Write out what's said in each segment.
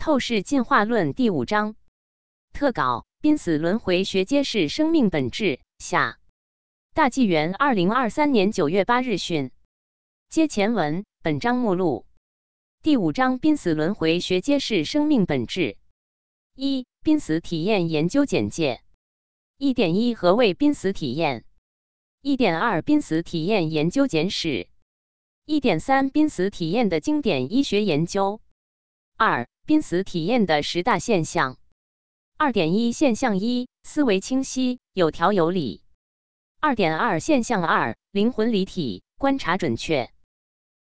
透视进化论第五章特稿：濒死轮回学揭示生命本质下。大纪元二零二三年九月八日讯。接前文，本章目录。第五章：濒死轮回学揭示生命本质。一、濒死体验研究简介。一点一：何谓濒死体验？一点二：濒死体验研究简史。一点三：濒死体验的经典医学研究。二濒死体验的十大现象。二点一现象一思维清晰，有条有理。二点二现象二灵魂离体，观察准确。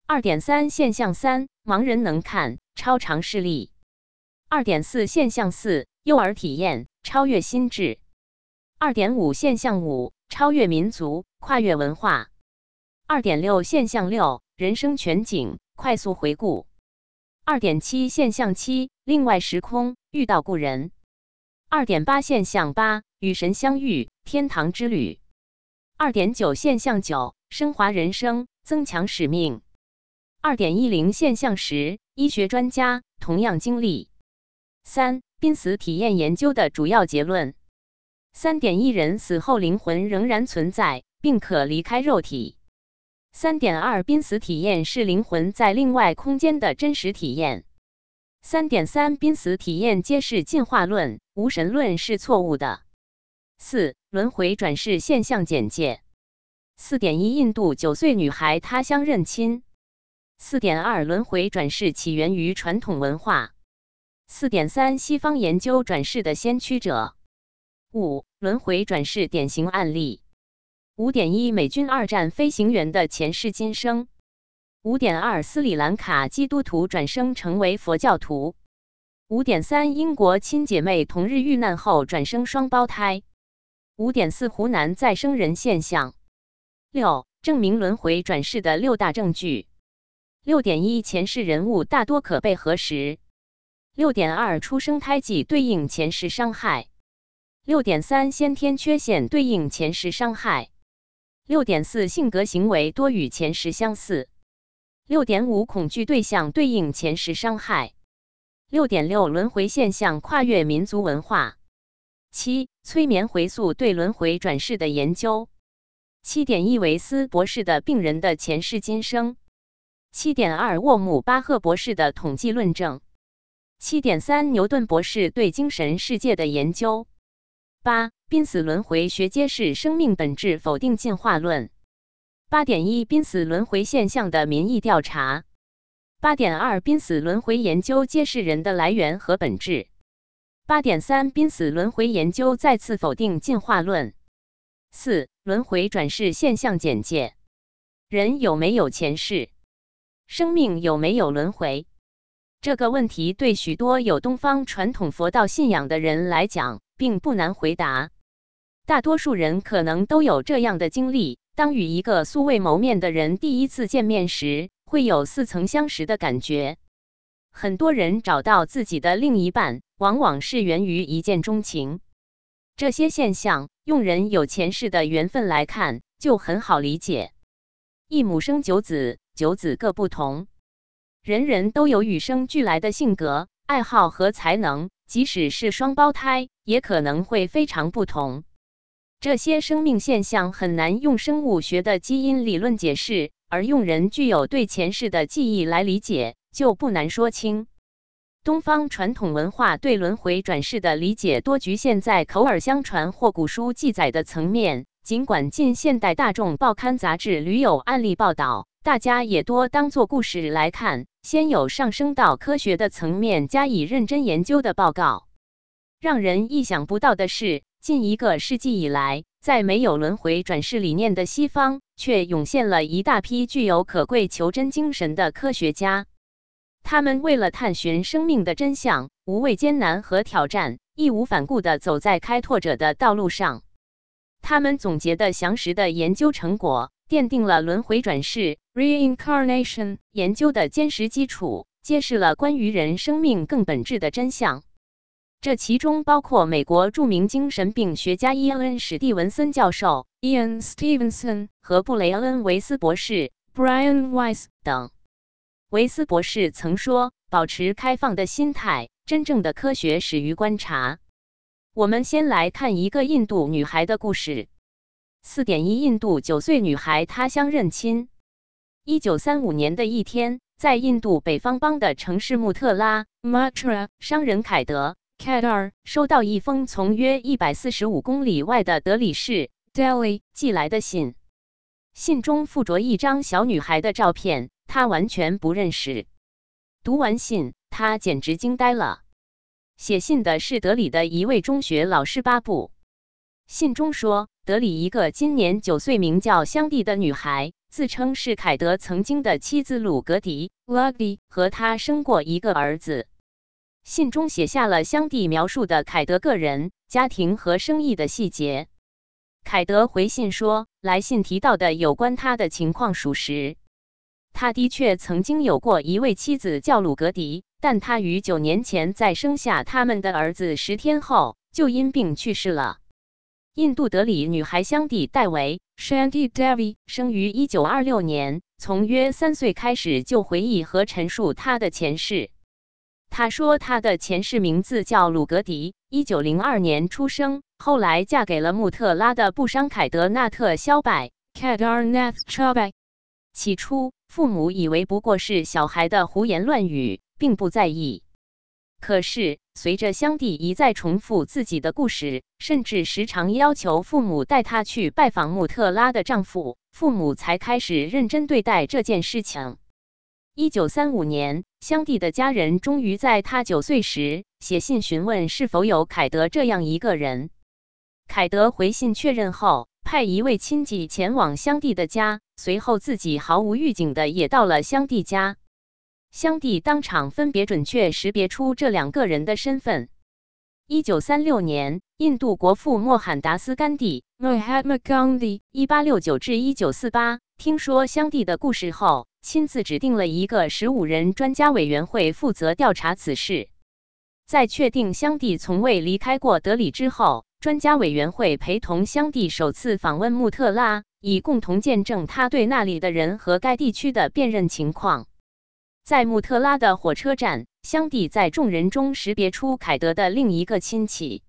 二点三现象三盲人能看，超常视力。二点四现象四幼儿体验，超越心智。二点五现象五超越民族，跨越文化。二点六现象六人生全景，快速回顾。二点七现象七，另外时空遇到故人。二点八现象八，与神相遇，天堂之旅。二点九现象九，升华人生，增强使命。二点一零现象十，医学专家同样经历。三濒死体验研究的主要结论。三点一人死后灵魂仍然存在，并可离开肉体。三点二，濒死体验是灵魂在另外空间的真实体验。三点三，濒死体验揭示进化论、无神论是错误的。四、轮回转世现象简介。四点一，印度九岁女孩他乡认亲。四点二，轮回转世起源于传统文化。四点三，西方研究转世的先驱者。五、轮回转世典型案例。五点一美军二战飞行员的前世今生。五点二斯里兰卡基督徒转生成为佛教徒。五点三英国亲姐妹同日遇难后转生双胞胎。五点四湖南再生人现象。六证明轮回转世的六大证据。六点一前世人物大多可被核实。六点二出生胎记对应前世伤害。六点三先天缺陷对应前世伤害。六点四性格行为多与前世相似。六点五恐惧对象对应前世伤害。六点六轮回现象跨越民族文化。七催眠回溯对轮回转世的研究。七点一维斯博士的病人的前世今生。七点二沃姆巴赫博士的统计论证。七点三牛顿博士对精神世界的研究。八濒死轮回学揭示生命本质，否定进化论。八点一濒死轮回现象的民意调查。八点二濒死轮回研究揭示人的来源和本质。八点三濒死轮回研究再次否定进化论。四轮回转世现象简介：人有没有前世？生命有没有轮回？这个问题对许多有东方传统佛道信仰的人来讲。并不难回答，大多数人可能都有这样的经历：当与一个素未谋面的人第一次见面时，会有似曾相识的感觉。很多人找到自己的另一半，往往是源于一见钟情。这些现象，用人有前世的缘分来看，就很好理解。一母生九子，九子各不同，人人都有与生俱来的性格、爱好和才能。即使是双胞胎，也可能会非常不同。这些生命现象很难用生物学的基因理论解释，而用人具有对前世的记忆来理解，就不难说清。东方传统文化对轮回转世的理解多局限在口耳相传或古书记载的层面，尽管近现代大众报刊杂志屡有案例报道。大家也多当做故事来看，先有上升到科学的层面加以认真研究的报告。让人意想不到的是，近一个世纪以来，在没有轮回转世理念的西方，却涌现了一大批具有可贵求真精神的科学家。他们为了探寻生命的真相，无畏艰难和挑战，义无反顾地走在开拓者的道路上。他们总结的详实的研究成果。奠定了轮回转世 （reincarnation） 研究的坚实基础，揭示了关于人生命更本质的真相。这其中包括美国著名精神病学家伊恩·史蒂文森教授 （Ian Stevenson） 和布雷恩·维斯博士 （Brian Weiss） 等。维斯博士曾说：“保持开放的心态，真正的科学始于观察。我们先来看一个印度女孩的故事。四点一，印度九岁女孩他乡认亲。一九三五年的一天，在印度北方邦的城市穆特拉 （Matra），商人凯德 （Kadar） 收到一封从约一百四十五公里外的德里市 （Delhi） 寄来的信。信中附着一张小女孩的照片，他完全不认识。读完信，他简直惊呆了。写信的是德里的一位中学老师巴布。信中说，德里一个今年九岁、名叫香蒂的女孩，自称是凯德曾经的妻子鲁格迪 （Lugdi） 和他生过一个儿子。信中写下了香蒂描述的凯德个人、家庭和生意的细节。凯德回信说，来信提到的有关他的情况属实。他的确曾经有过一位妻子叫鲁格迪，但他于九年前在生下他们的儿子十天后就因病去世了。印度德里女孩香蒂戴维 （Shanti Devi） 生于一九二六年，从约三岁开始就回忆和陈述她的前世。她说，她的前世名字叫鲁格迪，一九零二年出生。后来嫁给了穆特拉的布商凯德纳特肖拜 （Kadarnath Chabai）。起初，父母以为不过是小孩的胡言乱语，并不在意。可是，随着香蒂一再重复自己的故事，甚至时常要求父母带她去拜访穆特拉的丈夫，父母才开始认真对待这件事情。一九三五年，香蒂的家人终于在他九岁时写信询问是否有凯德这样一个人。凯德回信确认后，派一位亲戚前往香蒂的家，随后自己毫无预警的也到了香蒂家。香蒂当场分别准确识别出这两个人的身份。一九三六年，印度国父莫罕达斯甘地 （Mahatma Gandhi，一八六九至一九四八）听说香蒂的故事后，亲自指定了一个十五人专家委员会负责调查此事。在确定香蒂从未离开过德里之后，专家委员会陪同香蒂首次访问穆特拉，以共同见证他对那里的人和该地区的辨认情况。在穆特拉的火车站，香蒂在众人中识别出凯德的另一个亲戚，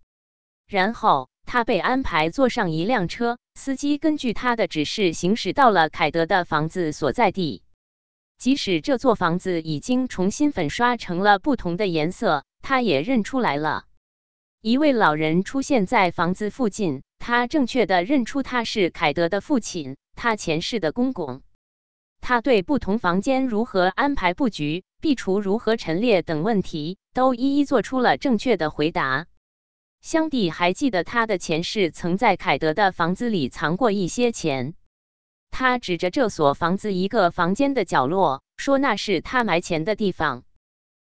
然后他被安排坐上一辆车，司机根据他的指示行驶到了凯德的房子所在地。即使这座房子已经重新粉刷成了不同的颜色，他也认出来了。一位老人出现在房子附近，他正确的认出他是凯德的父亲，他前世的公公。他对不同房间如何安排布局、壁橱如何陈列等问题，都一一做出了正确的回答。香蒂还记得他的前世曾在凯德的房子里藏过一些钱。他指着这所房子一个房间的角落，说那是他埋钱的地方。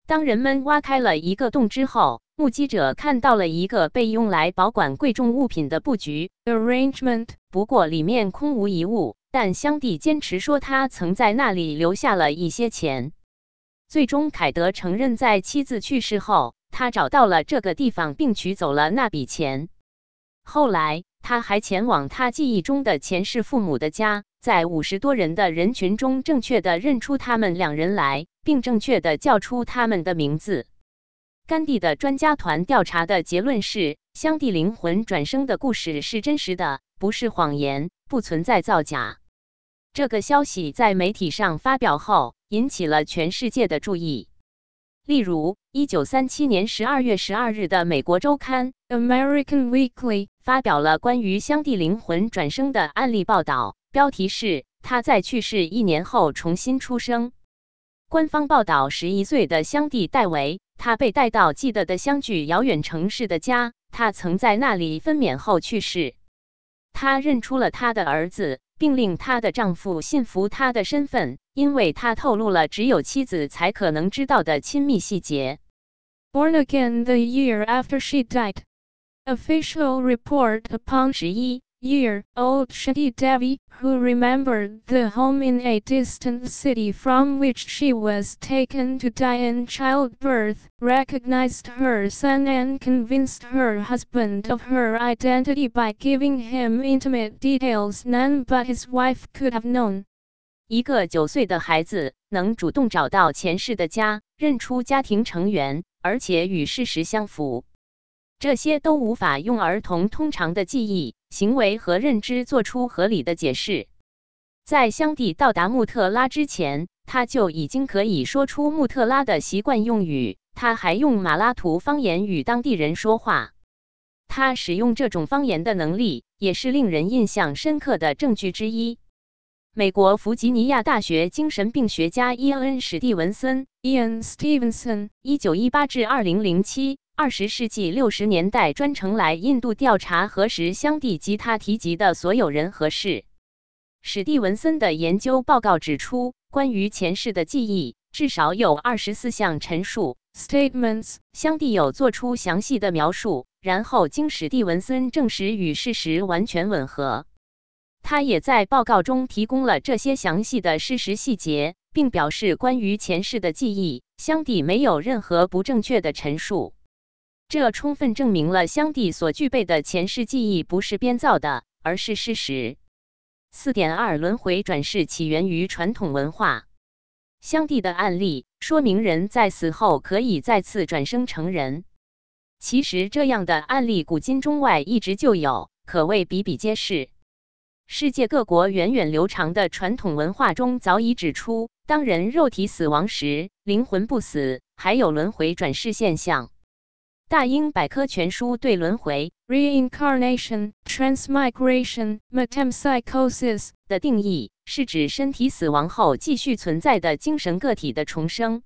当人们挖开了一个洞之后，目击者看到了一个被用来保管贵重物品的布局 （arrangement），不过里面空无一物。但香蒂坚持说他曾在那里留下了一些钱。最终，凯德承认在妻子去世后，他找到了这个地方并取走了那笔钱。后来，他还前往他记忆中的前世父母的家，在五十多人的人群中正确的认出他们两人来，并正确的叫出他们的名字。甘地的专家团调查的结论是，香蒂灵魂转生的故事是真实的，不是谎言，不存在造假。这个消息在媒体上发表后，引起了全世界的注意。例如，一九三七年十二月十二日的美国周刊《American Weekly》发表了关于香蒂灵魂转生的案例报道，标题是“他在去世一年后重新出生”。官方报道，十一岁的香蒂戴维。他被带到记得的相距遥远城市的家，他曾在那里分娩后去世。她认出了她的儿子，并令她的丈夫信服她的身份，因为她透露了只有妻子才可能知道的亲密细节。Born again the year after she died. Official report upon 十一。year old Shadi Devi, who remembered the home in a distant city from which she was taken to die in childbirth, recognized her son and convinced her husband of her identity by giving him intimate details none but his wife could have known. 一个九岁的孩子能主动找到前世的家，认出家庭成员， 而且与事实相符。这些都无法用儿童通常的记忆、 行为和认知做出合理的解释。在香蒂到达穆特拉之前，他就已经可以说出穆特拉的习惯用语。他还用马拉图方言与当地人说话。他使用这种方言的能力，也是令人印象深刻的证据之一。美国弗吉尼亚大学精神病学家伊恩·史蒂文森 （Ian Stevenson，1918-2007）。二十世纪六十年代，专程来印度调查核实香蒂及他提及的所有人和事。史蒂文森的研究报告指出，关于前世的记忆至少有二十四项陈述 （statements），香蒂有做出详细的描述，然后经史蒂文森证实与事实完全吻合。他也在报告中提供了这些详细的事实细节，并表示关于前世的记忆，香蒂没有任何不正确的陈述。这充分证明了香帝所具备的前世记忆不是编造的，而是事实。四点二，轮回转世起源于传统文化。香帝的案例说明人在死后可以再次转生成人。其实，这样的案例古今中外一直就有，可谓比比皆是。世界各国源远流长的传统文化中早已指出，当人肉体死亡时，灵魂不死，还有轮回转世现象。大英百科全书对轮回 （reincarnation, transmigration, metempsychosis） 的定义是指身体死亡后继续存在的精神个体的重生。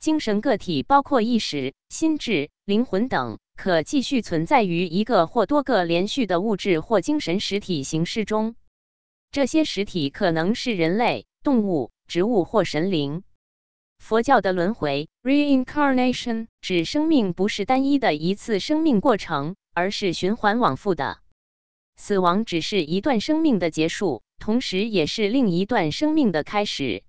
精神个体包括意识、心智、灵魂等，可继续存在于一个或多个连续的物质或精神实体形式中。这些实体可能是人类、动物、植物或神灵。佛教的轮回 （reincarnation） 指生命不是单一的一次生命过程，而是循环往复的。死亡只是一段生命的结束，同时也是另一段生命的开始。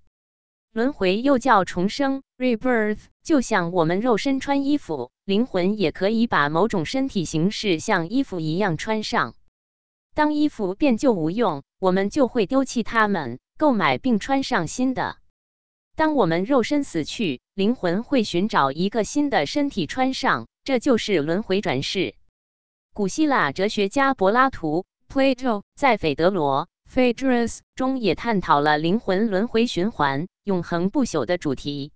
轮回又叫重生 （rebirth），就像我们肉身穿衣服，灵魂也可以把某种身体形式像衣服一样穿上。当衣服变旧无用，我们就会丢弃它们，购买并穿上新的。当我们肉身死去，灵魂会寻找一个新的身体穿上，这就是轮回转世。古希腊哲学家柏拉图 （Plato） 在《斐德罗 （Phaedrus） 中也探讨了灵魂轮回循环、永恒不朽的主题。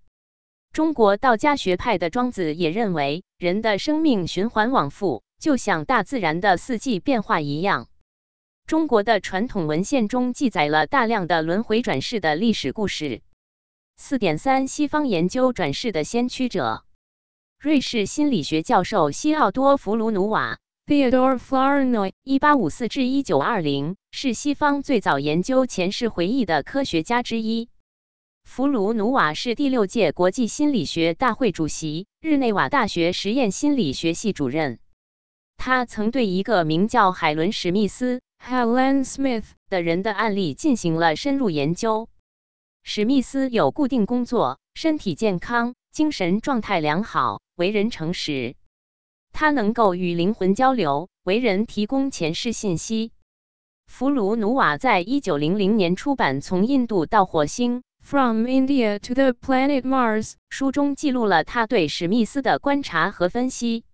中国道家学派的庄子也认为，人的生命循环往复，就像大自然的四季变化一样。中国的传统文献中记载了大量的轮回转世的历史故事。四点三，西方研究转世的先驱者，瑞士心理学教授西奥多·弗鲁努瓦 （Theodore Flournoy，一八五四至一九二零）是西方最早研究前世回忆的科学家之一。弗鲁努瓦是第六届国际心理学大会主席，日内瓦大学实验心理学系主任。他曾对一个名叫海伦·史密斯 （Helen Smith） 的人的案例进行了深入研究。史密斯有固定工作，身体健康，精神状态良好，为人诚实。他能够与灵魂交流，为人提供前世信息。弗鲁努瓦在一九零零年出版《从印度到火星》（From India to the Planet Mars） 书中，记录了他对史密斯的观察和分析。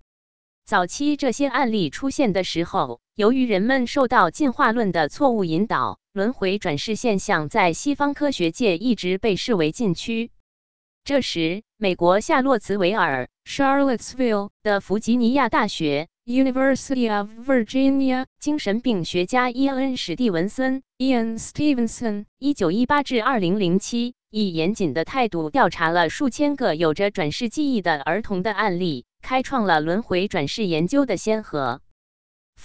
早期这些案例出现的时候，由于人们受到进化论的错误引导。轮回转世现象在西方科学界一直被视为禁区。这时，美国夏洛茨维尔 （Charlottesville） 的弗吉尼亚大学 （University of Virginia） 精神病学家伊恩·史蒂文森 （Ian Stevenson，一九一八至二零零七）以严谨的态度调查了数千个有着转世记忆的儿童的案例，开创了轮回转世研究的先河。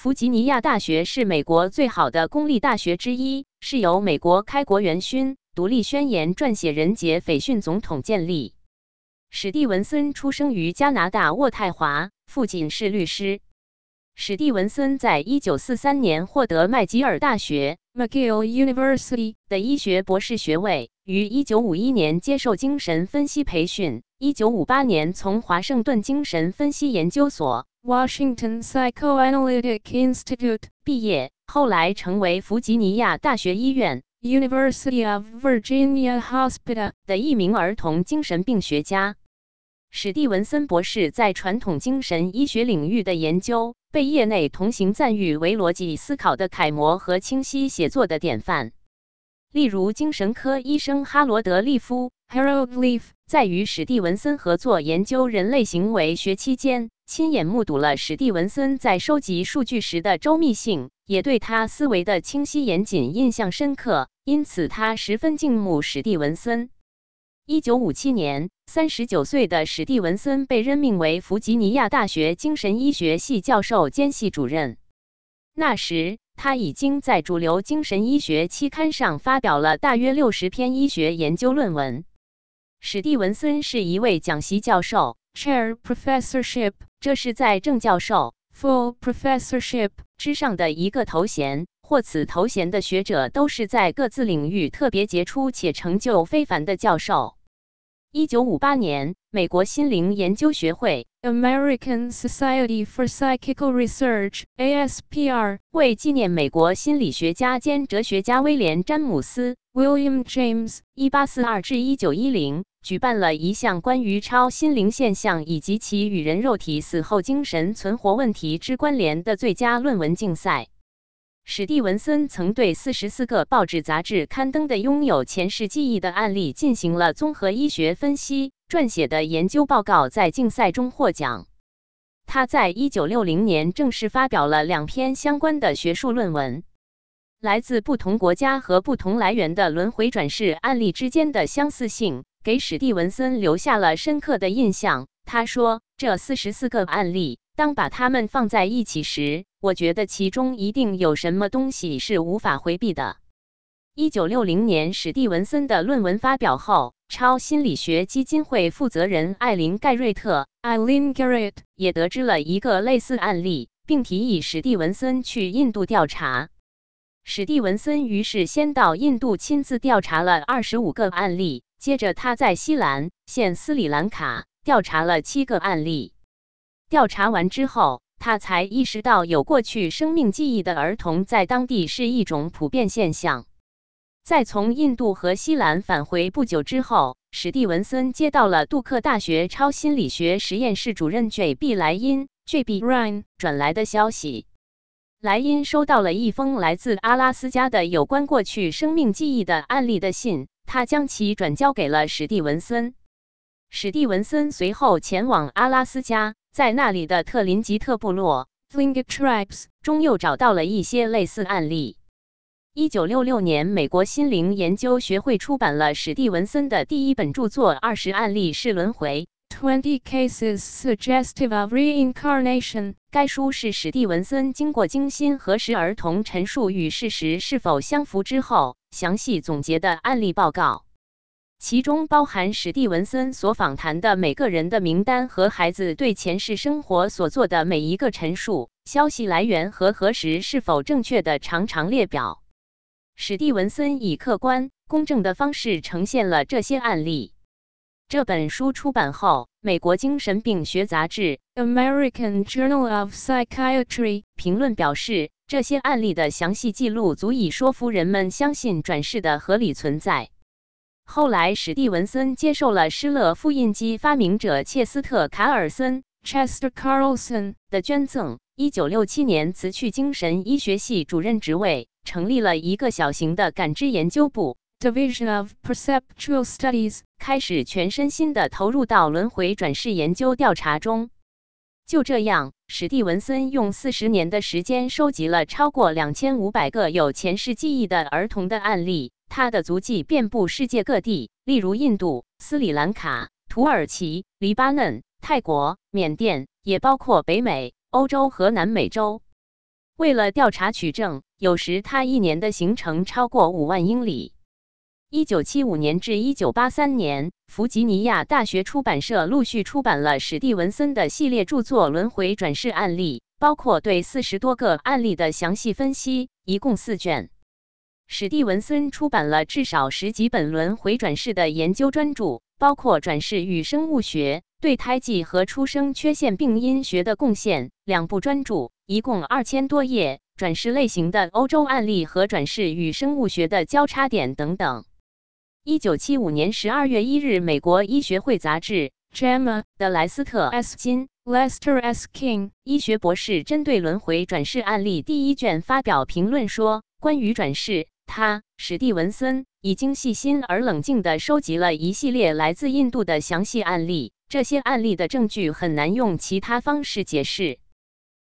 弗吉尼亚大学是美国最好的公立大学之一，是由美国开国元勋、独立宣言撰写人杰斐逊总统建立。史蒂文森出生于加拿大渥太华，父亲是律师。史蒂文森在1943年获得麦吉尔大学 （McGill University） 的医学博士学位，于1951年接受精神分析培训，1958年从华盛顿精神分析研究所。Washington Psychoanalytic Institute 毕业，后来成为弗吉尼亚大学医院 University of Virginia Hospital 的一名儿童精神病学家。史蒂文森博士在传统精神医学领域的研究，被业内同行赞誉为逻辑思考的楷模和清晰写作的典范。例如，精神科医生哈罗德·利夫 Harold Leaf 在与史蒂文森合作研究人类行为学期间，亲眼目睹了史蒂文森在收集数据时的周密性，也对他思维的清晰严谨印象深刻，因此他十分敬慕史蒂文森。一九五七年，三十九岁的史蒂文森被任命为弗吉尼亚大学精神医学系教授兼系主任。那时，他已经在主流精神医学期刊上发表了大约六十篇医学研究论文。史蒂文森是一位讲席教授 （chair professorship），这是在正教授 （full professorship） 之上的一个头衔。获此头衔的学者都是在各自领域特别杰出且成就非凡的教授。一九五八年，美国心灵研究学会 （American Society for Psychical Research，ASPR） 为纪念美国心理学家兼哲学家威廉·詹姆斯 （William James，一八四二至一九一零）举办了一项关于超心灵现象以及其与人肉体死后精神存活问题之关联的最佳论文竞赛。史蒂文森曾对四十四个报纸杂志刊登的拥有前世记忆的案例进行了综合医学分析，撰写的研究报告在竞赛中获奖。他在一九六零年正式发表了两篇相关的学术论文。来自不同国家和不同来源的轮回转世案例之间的相似性，给史蒂文森留下了深刻的印象。他说：“这四十四个案例，当把它们放在一起时，我觉得其中一定有什么东西是无法回避的。一九六零年，史蒂文森的论文发表后，超心理学基金会负责人艾琳·盖瑞特 （Eileen Garrett） 也得知了一个类似案例，并提议史蒂文森去印度调查。史蒂文森于是先到印度亲自调查了二十五个案例，接着他在西兰县斯里兰卡调查了七个案例。调查完之后。他才意识到，有过去生命记忆的儿童在当地是一种普遍现象。在从印度和西兰返回不久之后，史蒂文森接到了杜克大学超心理学实验室主任 J.B. 莱因 （J.B. Ryan） 转来的消息。莱因收到了一封来自阿拉斯加的有关过去生命记忆的案例的信，他将其转交给了史蒂文森。史蒂文森随后前往阿拉斯加。在那里的特林吉特部落 （Tlingit Tribes） 中又找到了一些类似案例。一九六六年，美国心灵研究学会出版了史蒂文森的第一本著作《二十案例是轮回》（Twenty Cases Suggestive of Reincarnation）。该书是史蒂文森经过精心核实儿童陈述与事实是否相符之后，详细总结的案例报告。其中包含史蒂文森所访谈的每个人的名单和孩子对前世生活所做的每一个陈述、消息来源和核实是否正确的长长列表。史蒂文森以客观、公正的方式呈现了这些案例。这本书出版后，美国精神病学杂志《American Journal of Psychiatry》评论表示，这些案例的详细记录足以说服人们相信转世的合理存在。后来，史蒂文森接受了施乐复印机发明者切斯特·卡尔森 （Chester Carlson） 的捐赠。1967年，辞去精神医学系主任职位，成立了一个小型的感知研究部 （Division of Perceptual Studies），开始全身心地投入到轮回转世研究调查中。就这样，史蒂文森用四十年的时间收集了超过两千五百个有前世记忆的儿童的案例。他的足迹遍布世界各地，例如印度、斯里兰卡、土耳其、黎巴嫩、泰国、缅甸，也包括北美、欧洲和南美洲。为了调查取证，有时他一年的行程超过五万英里。一九七五年至一九八三年，弗吉尼亚大学出版社陆续出版了史蒂文森的系列著作《轮回转世案例》，包括对四十多个案例的详细分析，一共四卷。史蒂文森出版了至少十几本轮回转世的研究专著，包括《转世与生物学》对胎记和出生缺陷病因学的贡献两部专著，一共二千多页；转世类型的欧洲案例和转世与生物学的交叉点等等。一九七五年十二月一日，美国医学会杂志 （JAMA） 的莱斯特 S 金 Lester S. King 医学博士针对轮回转世案例第一卷发表评论说：“关于转世，他史蒂文森已经细心而冷静地收集了一系列来自印度的详细案例。这些案例的证据很难用其他方式解释。”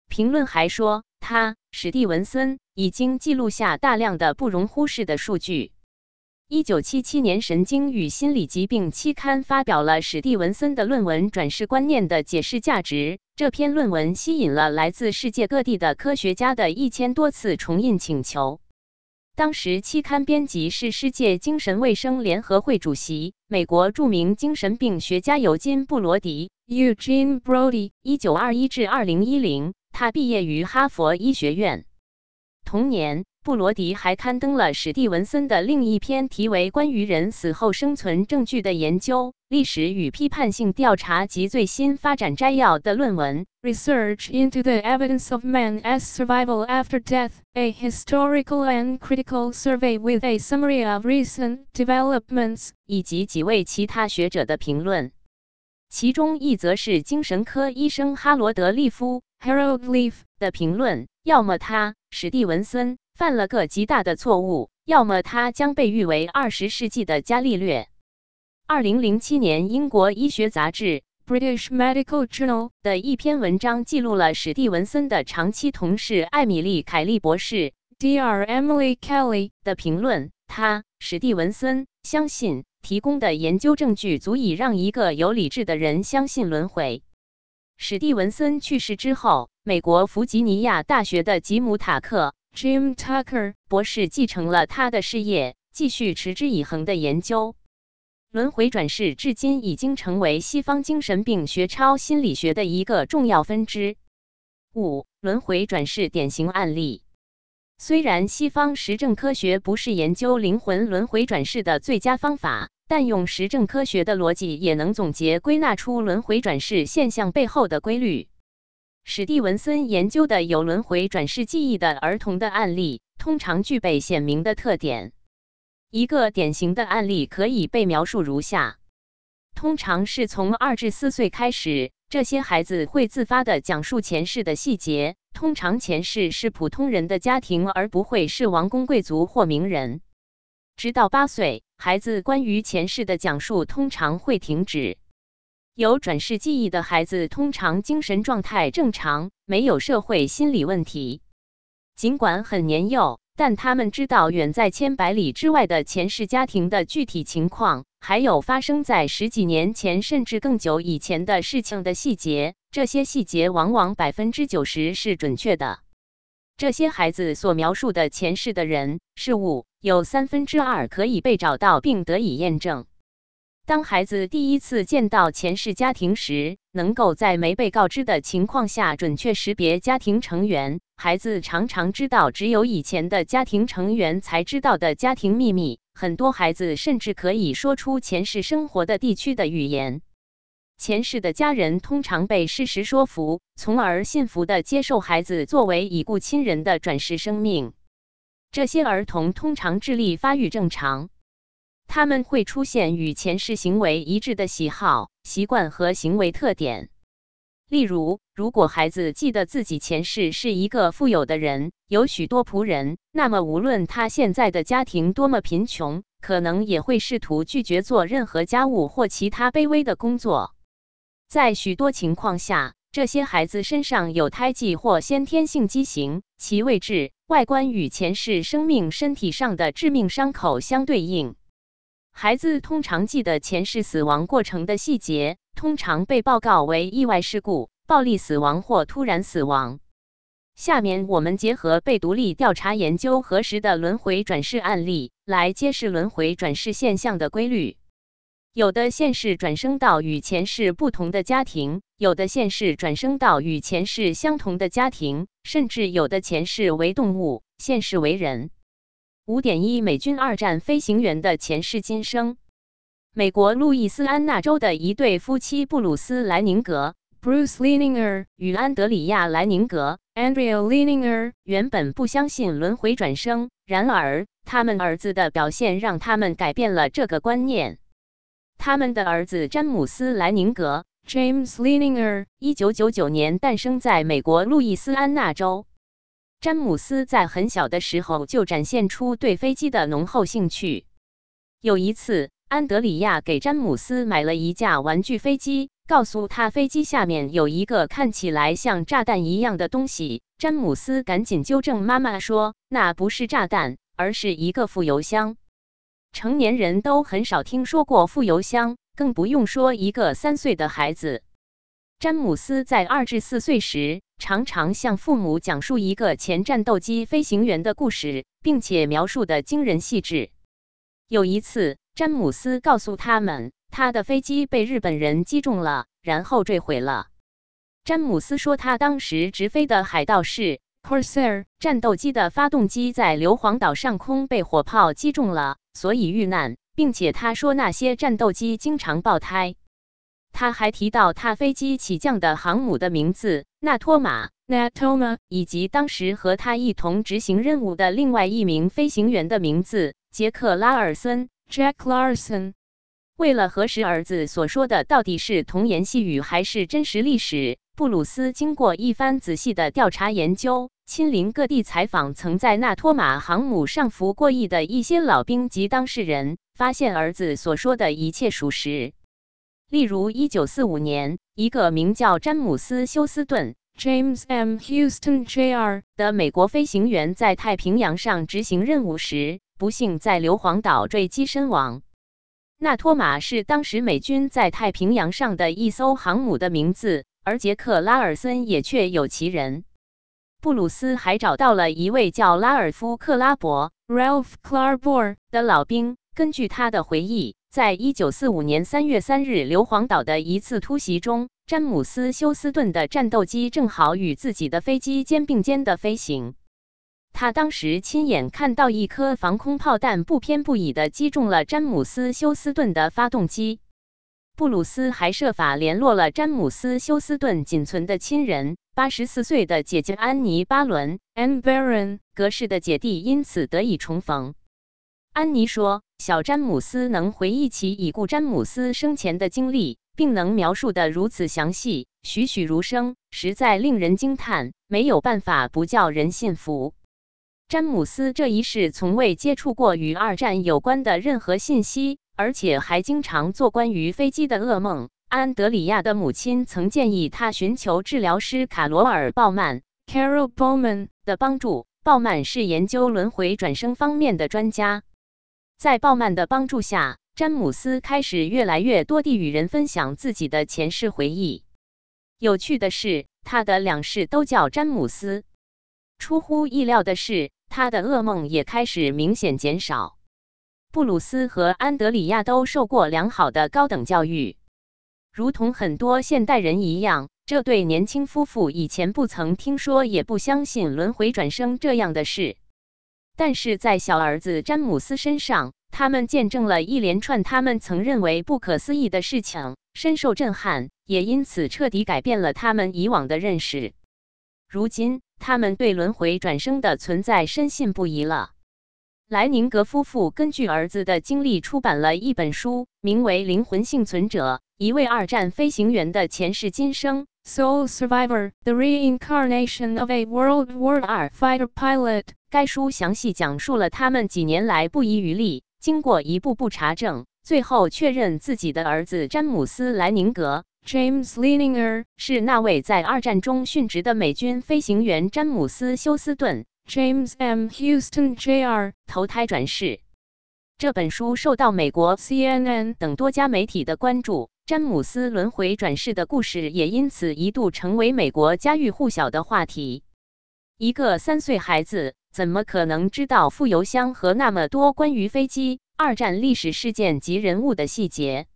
评论还说，他史蒂文森已经记录下大量的不容忽视的数据。一九七七年，《神经与心理疾病》期刊发表了史蒂文森的论文《转世观念的解释价值》。这篇论文吸引了来自世界各地的科学家的一千多次重印请求。当时，期刊编辑是世界精神卫生联合会主席、美国著名精神病学家尤金·布罗迪 （Eugene Brody，一九二一至二零一零）。他毕业于哈佛医学院。同年，布罗迪还刊登了史蒂文森的另一篇题为《关于人死后生存证据的研究：历史与批判性调查及最新发展摘要》的论文《Research into the Evidence of Man as Survival After Death: A Historical and Critical Survey with a Summary of Recent Developments》，以及几位其他学者的评论。其中一则是精神科医生哈罗德·利夫。Harold Leaf 的评论：要么他史蒂文森犯了个极大的错误，要么他将被誉为二十世纪的伽利略。二零零七年，英国医学杂志 British Medical Journal 的一篇文章记录了史蒂文森的长期同事艾米丽·凯利博士 Dr. Emily Kelly 的评论：他史蒂文森相信提供的研究证据足以让一个有理智的人相信轮回。史蒂文森去世之后，美国弗吉尼亚大学的吉姆·塔克 （Jim Tucker） 博士继承了他的事业，继续持之以恒的研究轮回转世，至今已经成为西方精神病学超心理学的一个重要分支。五、轮回转世典型案例。虽然西方实证科学不是研究灵魂轮回转世的最佳方法。但用实证科学的逻辑，也能总结归纳出轮回转世现象背后的规律。史蒂文森研究的有轮回转世记忆的儿童的案例，通常具备鲜明的特点。一个典型的案例可以被描述如下：通常是从二至四岁开始，这些孩子会自发地讲述前世的细节，通常前世是普通人的家庭，而不会是王公贵族或名人。直到八岁。孩子关于前世的讲述通常会停止。有转世记忆的孩子通常精神状态正常，没有社会心理问题。尽管很年幼，但他们知道远在千百里之外的前世家庭的具体情况，还有发生在十几年前甚至更久以前的事情的细节。这些细节往往百分之九十是准确的。这些孩子所描述的前世的人事物。有三分之二可以被找到并得以验证。当孩子第一次见到前世家庭时，能够在没被告知的情况下准确识别家庭成员。孩子常常知道只有以前的家庭成员才知道的家庭秘密。很多孩子甚至可以说出前世生活的地区的语言。前世的家人通常被事实说服，从而信服地接受孩子作为已故亲人的转世生命。这些儿童通常智力发育正常，他们会出现与前世行为一致的喜好、习惯和行为特点。例如，如果孩子记得自己前世是一个富有的人，有许多仆人，那么无论他现在的家庭多么贫穷，可能也会试图拒绝做任何家务或其他卑微的工作。在许多情况下，这些孩子身上有胎记或先天性畸形，其位置。外观与前世生命身体上的致命伤口相对应。孩子通常记得前世死亡过程的细节，通常被报告为意外事故、暴力死亡或突然死亡。下面我们结合被独立调查研究核实的轮回转世案例，来揭示轮回转世现象的规律。有的现世转生到与前世不同的家庭，有的现世转生到与前世相同的家庭，甚至有的前世为动物，现世为人。五点一美军二战飞行员的前世今生。美国路易斯安那州的一对夫妻布鲁斯莱宁格 （Bruce Leininger） 与安德里亚莱宁格 （Andrea Leininger） 原本不相信轮回转生，然而他们儿子的表现让他们改变了这个观念。他们的儿子詹姆斯·莱宁格 James Leininger，一九九九年诞生在美国路易斯安那州。詹姆斯在很小的时候就展现出对飞机的浓厚兴趣。有一次，安德里亚给詹姆斯买了一架玩具飞机，告诉他飞机下面有一个看起来像炸弹一样的东西。詹姆斯赶紧纠正妈妈说：“那不是炸弹，而是一个副油箱。”成年人都很少听说过副油箱。更不用说一个三岁的孩子。詹姆斯在二至四岁时，常常向父母讲述一个前战斗机飞行员的故事，并且描述的惊人细致。有一次，詹姆斯告诉他们，他的飞机被日本人击中了，然后坠毁了。詹姆斯说，他当时直飞的海盗是 Corsair 战斗机的发动机在硫磺岛上空被火炮击中了，所以遇难。并且他说那些战斗机经常爆胎。他还提到他飞机起降的航母的名字——纳托马 （Natoma） 以及当时和他一同执行任务的另外一名飞行员的名字——杰克·拉尔森 （Jack Larson）。为了核实儿子所说的到底是童言细语还是真实历史，布鲁斯经过一番仔细的调查研究。亲临各地采访曾在纳托马航母上服过役的一些老兵及当事人，发现儿子所说的一切属实。例如，1945年，一个名叫詹姆斯·休斯顿 （James M. Houston Jr.） 的美国飞行员在太平洋上执行任务时，不幸在硫磺岛坠机身亡。纳托马是当时美军在太平洋上的一艘航母的名字，而杰克·拉尔森也确有其人。布鲁斯还找到了一位叫拉尔夫·克拉伯 （Ralph Clarbor） 的老兵。根据他的回忆，在一九四五年三月三日硫磺岛的一次突袭中，詹姆斯·休斯顿的战斗机正好与自己的飞机肩并肩的飞行。他当时亲眼看到一颗防空炮弹不偏不倚地击中了詹姆斯·休斯顿的发动机。布鲁斯还设法联络了詹姆斯·休斯顿仅存的亲人，八十四岁的姐姐安妮·巴伦 （Anne Baron） 格式的姐弟，因此得以重逢。安妮说：“小詹姆斯能回忆起已故詹姆斯生前的经历，并能描述得如此详细，栩栩如生，实在令人惊叹，没有办法不叫人信服。”詹姆斯这一世从未接触过与二战有关的任何信息。而且还经常做关于飞机的噩梦。安德里亚的母亲曾建议他寻求治疗师卡罗尔·鲍曼 （Carol Bowman） 的帮助。鲍曼是研究轮回转生方面的专家。在鲍曼的帮助下，詹姆斯开始越来越多地与人分享自己的前世回忆。有趣的是，他的两世都叫詹姆斯。出乎意料的是，他的噩梦也开始明显减少。布鲁斯和安德里亚都受过良好的高等教育，如同很多现代人一样，这对年轻夫妇以前不曾听说也不相信轮回转生这样的事。但是在小儿子詹姆斯身上，他们见证了一连串他们曾认为不可思议的事情，深受震撼，也因此彻底改变了他们以往的认识。如今，他们对轮回转生的存在深信不疑了。莱宁格夫妇根据儿子的经历出版了一本书，名为《灵魂幸存者：一位二战飞行员的前世今生》（Soul Survivor: The Reincarnation of a World War II Fighter Pilot）。该书详细讲述了他们几年来不遗余力，经过一步步查证，最后确认自己的儿子詹姆斯·莱宁格 （James Leninger） 是那位在二战中殉职的美军飞行员詹姆斯·休斯顿。James M. Houston Jr. 投胎转世这本书受到美国 CNN 等多家媒体的关注，詹姆斯轮回转世的故事也因此一度成为美国家喻户晓的话题。一个三岁孩子怎么可能知道副油箱和那么多关于飞机、二战历史事件及人物的细节？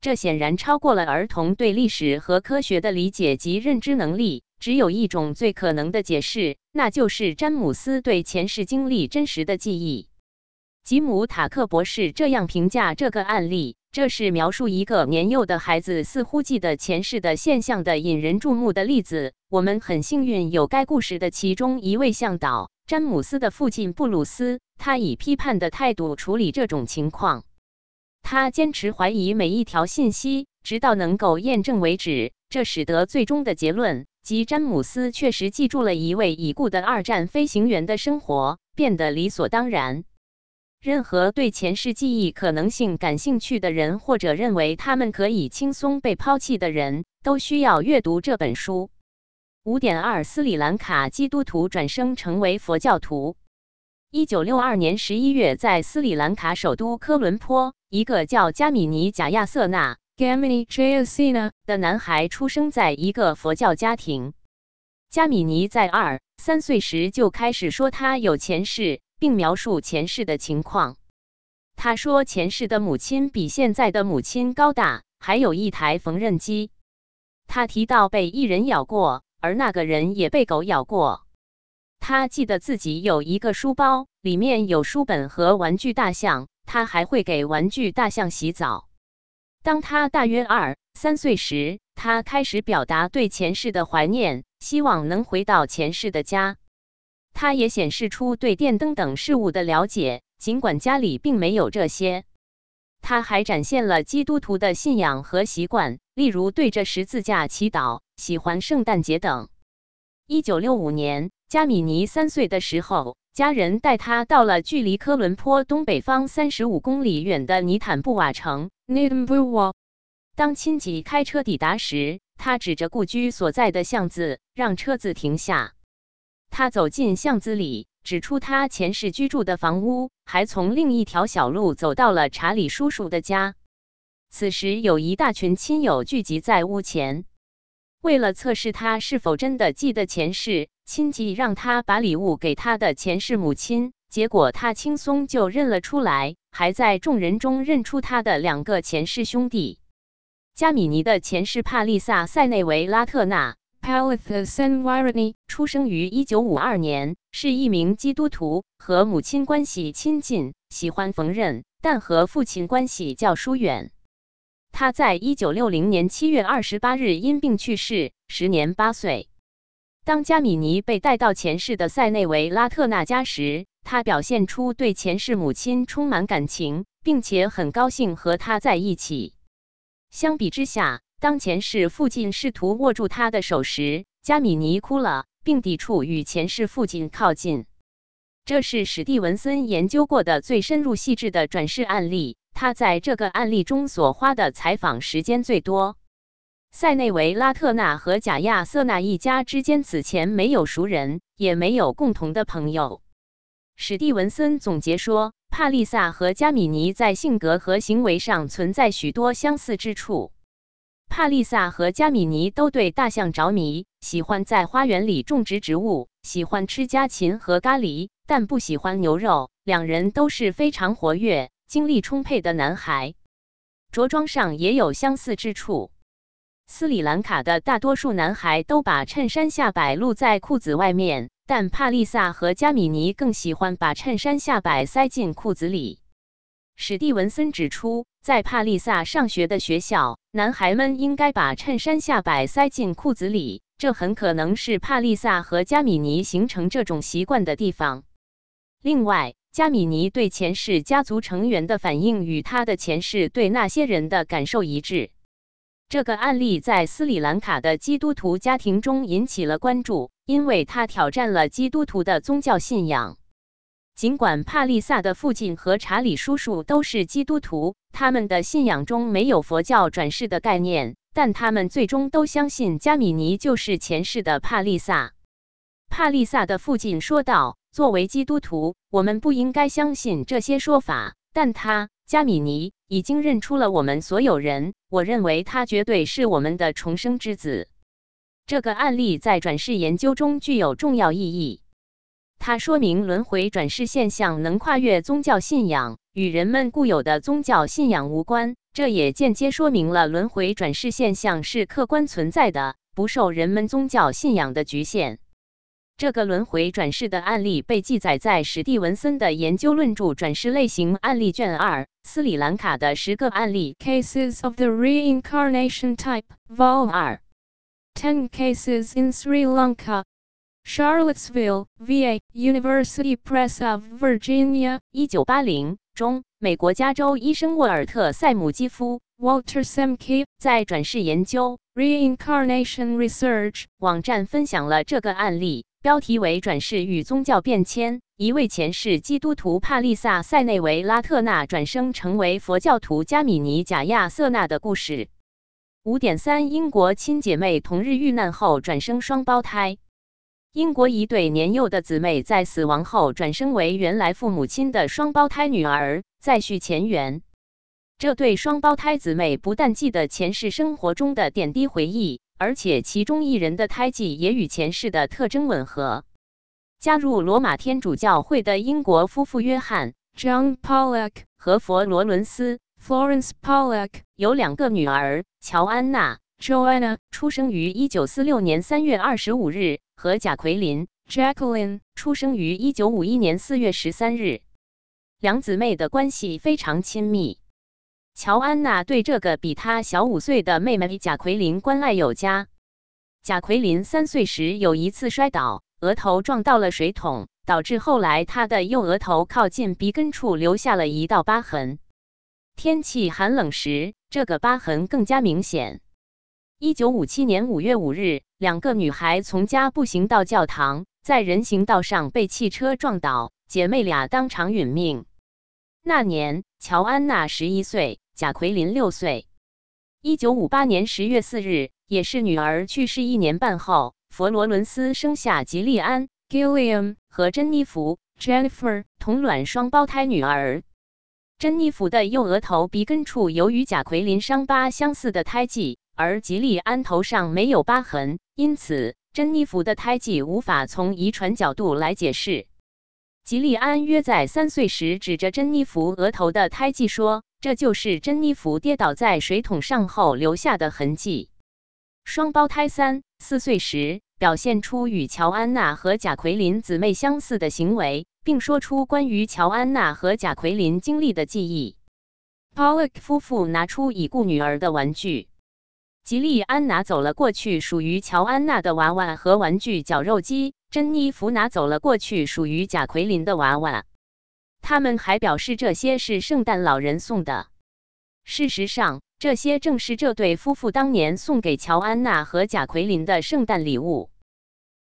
这显然超过了儿童对历史和科学的理解及认知能力。只有一种最可能的解释，那就是詹姆斯对前世经历真实的记忆。吉姆·塔克博士这样评价这个案例：这是描述一个年幼的孩子似乎记得前世的现象的引人注目的例子。我们很幸运有该故事的其中一位向导——詹姆斯的父亲布鲁斯，他以批判的态度处理这种情况。他坚持怀疑每一条信息，直到能够验证为止。这使得最终的结论，即詹姆斯确实记住了一位已故的二战飞行员的生活，变得理所当然。任何对前世记忆可能性感兴趣的人，或者认为他们可以轻松被抛弃的人，都需要阅读这本书。五点二：斯里兰卡基督徒转生成为佛教徒。一九六二年十一月，在斯里兰卡首都科伦坡，一个叫加米尼·贾亚瑟纳 （Gamini Jayasena） 的男孩出生在一个佛教家庭。加米尼在二三岁时就开始说他有前世，并描述前世的情况。他说前世的母亲比现在的母亲高大，还有一台缝纫机。他提到被一人咬过，而那个人也被狗咬过。他记得自己有一个书包，里面有书本和玩具大象。他还会给玩具大象洗澡。当他大约二三岁时，他开始表达对前世的怀念，希望能回到前世的家。他也显示出对电灯等事物的了解，尽管家里并没有这些。他还展现了基督徒的信仰和习惯，例如对着十字架祈祷，喜欢圣诞节等。一九六五年。加米尼三岁的时候，家人带他到了距离科伦坡东北方三十五公里远的尼坦布瓦城 n i n b u w a 当亲戚开车抵达时，他指着故居所在的巷子，让车子停下。他走进巷子里，指出他前世居住的房屋，还从另一条小路走到了查理叔叔的家。此时，有一大群亲友聚集在屋前。为了测试他是否真的记得前世，亲戚让他把礼物给他的前世母亲，结果他轻松就认了出来，还在众人中认出他的两个前世兄弟。加米尼的前世帕丽萨·塞内维拉特纳 Palathasenwarani 出生于1952年，是一名基督徒，和母亲关系亲近，喜欢缝纫，但和父亲关系较疏远。他在一九六零年七月二十八日因病去世，时年八岁。当加米尼被带到前世的塞内维拉特纳家时，他表现出对前世母亲充满感情，并且很高兴和他在一起。相比之下，当前世父亲试图握住他的手时，加米尼哭了，并抵触与前世父亲靠近。这是史蒂文森研究过的最深入细致的转世案例。他在这个案例中所花的采访时间最多。塞内维拉特纳和贾亚瑟纳一家之间此前没有熟人，也没有共同的朋友。史蒂文森总结说，帕丽萨和加米尼在性格和行为上存在许多相似之处。帕丽萨和加米尼都对大象着迷，喜欢在花园里种植植物，喜欢吃家禽和咖喱，但不喜欢牛肉。两人都是非常活跃。精力充沛的男孩，着装上也有相似之处。斯里兰卡的大多数男孩都把衬衫下摆露在裤子外面，但帕丽萨和加米尼更喜欢把衬衫下摆塞进裤子里。史蒂文森指出，在帕丽萨上学的学校，男孩们应该把衬衫下摆塞进裤子里，这很可能是帕丽萨和加米尼形成这种习惯的地方。另外，加米尼对前世家族成员的反应与他的前世对那些人的感受一致。这个案例在斯里兰卡的基督徒家庭中引起了关注，因为他挑战了基督徒的宗教信仰。尽管帕丽萨的父亲和查理叔叔都是基督徒，他们的信仰中没有佛教转世的概念，但他们最终都相信加米尼就是前世的帕丽萨。帕丽萨的父亲说道。作为基督徒，我们不应该相信这些说法。但他加米尼已经认出了我们所有人。我认为他绝对是我们的重生之子。这个案例在转世研究中具有重要意义。它说明轮回转世现象能跨越宗教信仰，与人们固有的宗教信仰无关。这也间接说明了轮回转世现象是客观存在的，不受人们宗教信仰的局限。这个轮回转世的案例被记载在史蒂文森的研究论著《转世类型案例卷二：斯里兰卡的十个案例》（Cases of the Reincarnation Type, Vol. 二）。Ten cases in Sri Lanka。Charlottesville, VA, University Press of Virginia, 一九八零中，美国加州医生沃尔特·塞姆基夫 Walter s a m k e 在转世研究 Reincarnation Research, 网站分享了这个案例，标题为“转世与宗教变迁”。一位前世基督徒帕丽萨·塞内维拉特纳转生成为佛教徒加米尼贾亚瑟纳的故事。五点三，英国亲姐妹同日遇难后转生双胞胎。英国一对年幼的姊妹在死亡后转生为原来父母亲的双胞胎女儿，再续前缘。这对双胞胎姊妹不但记得前世生活中的点滴回忆，而且其中一人的胎记也与前世的特征吻合。加入罗马天主教会的英国夫妇约翰 John Pollock, 和佛罗伦斯 Florence Pollock, 有两个女儿，乔安娜 Joanna, 出生于1946年3月25日，和贾奎琳 Jacqueline, 出生于1951年4月13日。两姊妹的关系非常亲密。乔安娜对这个比她小五岁的妹妹贾奎琳关爱有加。贾奎琳三岁时有一次摔倒，额头撞到了水桶，导致后来她的右额头靠近鼻根处留下了一道疤痕。天气寒冷时，这个疤痕更加明显。一九五七年五月五日，两个女孩从家步行到教堂，在人行道上被汽车撞倒，姐妹俩当场殒命。那年，乔安娜十一岁，贾奎琳六岁。一九五八年十月四日，也是女儿去世一年半后，佛罗伦斯生下吉利安 Gilliam, 和珍妮弗 Jennifer, 同卵双胞胎女儿。珍妮弗的右额头鼻根处由于贾奎琳伤疤相似的胎记，而吉利安头上没有疤痕，因此珍妮弗的胎记无法从遗传角度来解释。吉利安约在三岁时指着珍妮弗额头的胎记说：“这就是珍妮弗跌倒在水桶上后留下的痕迹。”双胞胎三四岁时表现出与乔安娜和贾奎琳姊妹相似的行为，并说出关于乔安娜和贾奎琳经历的记忆。Pollock 夫妇拿出已故女儿的玩具，吉利安拿走了过去属于乔安娜的娃娃和玩具绞肉机，珍妮弗拿走了过去属于贾奎琳的娃娃。他们还表示这些是圣诞老人送的。事实上，这些正是这对夫妇当年送给乔安娜和贾奎琳的圣诞礼物。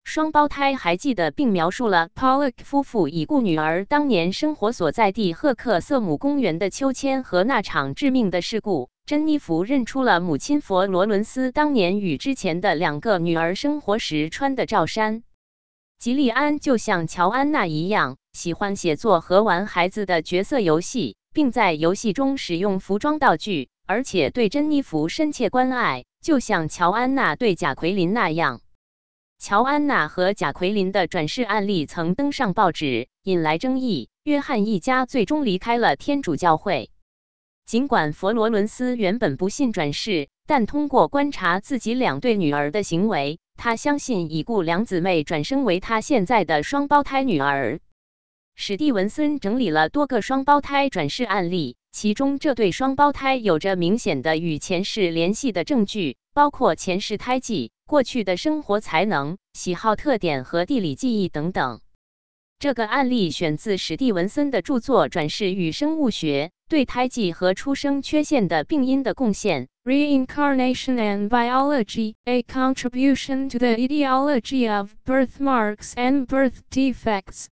双胞胎还记得并描述了 Pollock 夫妇已故女儿当年生活所在地赫克瑟姆公园的秋千和那场致命的事故。珍妮弗认出了母亲佛罗伦斯当年与之前的两个女儿生活时穿的罩衫。吉利安就像乔安娜一样，喜欢写作和玩孩子的角色游戏，并在游戏中使用服装道具，而且对珍妮弗深切关爱，就像乔安娜对贾奎琳那样。乔安娜和贾奎琳的转世案例曾登上报纸，引来争议。约翰一家最终离开了天主教会。尽管佛罗伦斯原本不信转世，但通过观察自己两对女儿的行为，他相信已故两姊妹转生为他现在的双胞胎女儿。史蒂文森整理了多个双胞胎转世案例，其中这对双胞胎有着明显的与前世联系的证据，包括前世胎记、过去的生活才能、喜好特点和地理记忆等等。这个案例选自史蒂文森的著作《转世与生物学》。对胎记和出生缺陷的病因的贡献。Reincarnation and Biology, a contribution to the etiology of birthmarks and birth defects.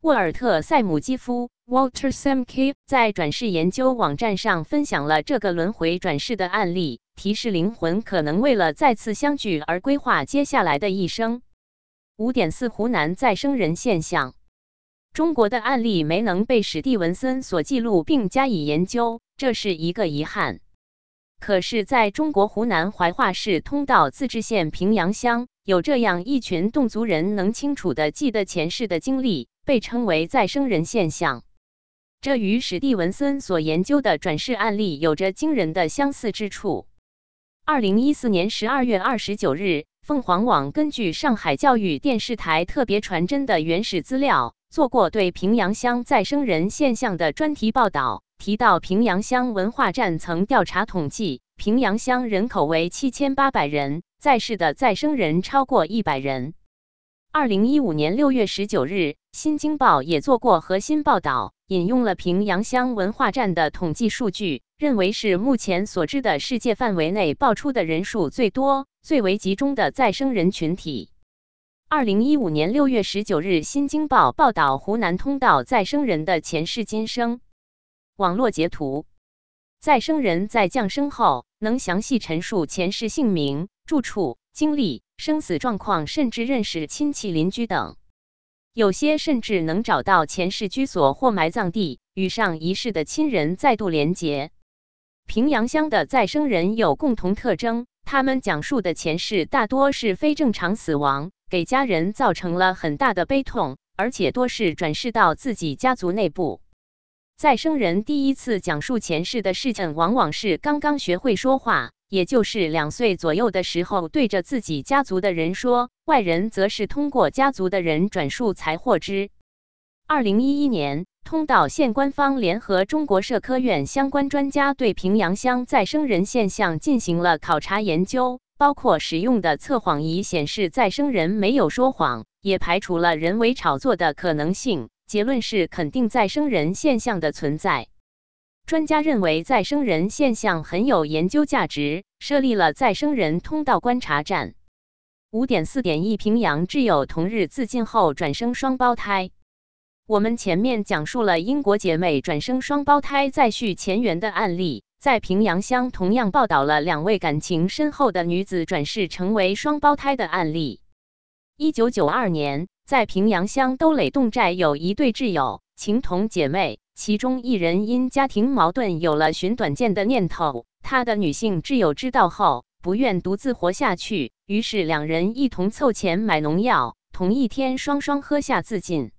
沃尔特·塞姆基夫 Walter s a m k e 在转世研究网站上分享了这个轮回转世的案例，提示灵魂可能为了再次相聚而规划接下来的一生。五点四湖南再生人现象。中国的案例没能被史蒂文森所记录并加以研究，这是一个遗憾。可是，在中国湖南怀化市通道自治县平阳乡，有这样一群侗族人能清楚地记得前世的经历，被称为再生人现象。这与史蒂文森所研究的转世案例有着惊人的相似之处。二零一四年十二月二十九日，凤凰网根据上海教育电视台特别传真的原始资料。做过对平阳乡再生人现象的专题报道，提到平阳乡文化站曾调查统计，平阳乡人口为七千八百人，在世的再生人超过一百人。二零一五年六月十九日，《新京报》也做过核心报道，引用了平阳乡文化站的统计数据，认为是目前所知的世界范围内爆出的人数最多、最为集中的再生人群体。二零一五年六月十九日，《新京报》报道湖南通道再生人的前世今生。网络截图：再生人在降生后，能详细陈述前世姓名、住处、经历。生死状况，甚至认识亲戚邻居等，有些甚至能找到前世居所或埋葬地，与上一世的亲人再度连结。平阳乡的再生人有共同特征，他们讲述的前世大多是非正常死亡，给家人造成了很大的悲痛，而且多是转世到自己家族内部。再生人第一次讲述前世的事情，往往是刚刚学会说话。也就是两岁左右的时候，对着自己家族的人说，外人则是通过家族的人转述才获知。二零一一年，通道县官方联合中国社科院相关专家对平阳乡再生人现象进行了考察研究，包括使用的测谎仪显示再生人没有说谎，也排除了人为炒作的可能性。结论是肯定再生人现象的存在。专家认为再生人现象很有研究价值，设立了再生人通道观察站。五点四点一，平阳挚友同日自尽后转生双胞胎。我们前面讲述了英国姐妹转生双胞胎再续前缘的案例，在平阳乡同样报道了两位感情深厚的女子转世成为双胞胎的案例。一九九二年，在平阳乡兜垒洞寨有一对挚友，情同姐妹。其中一人因家庭矛盾有了寻短见的念头，他的女性挚友知道后不愿独自活下去，于是两人一同凑钱买农药，同一天双双喝下自尽。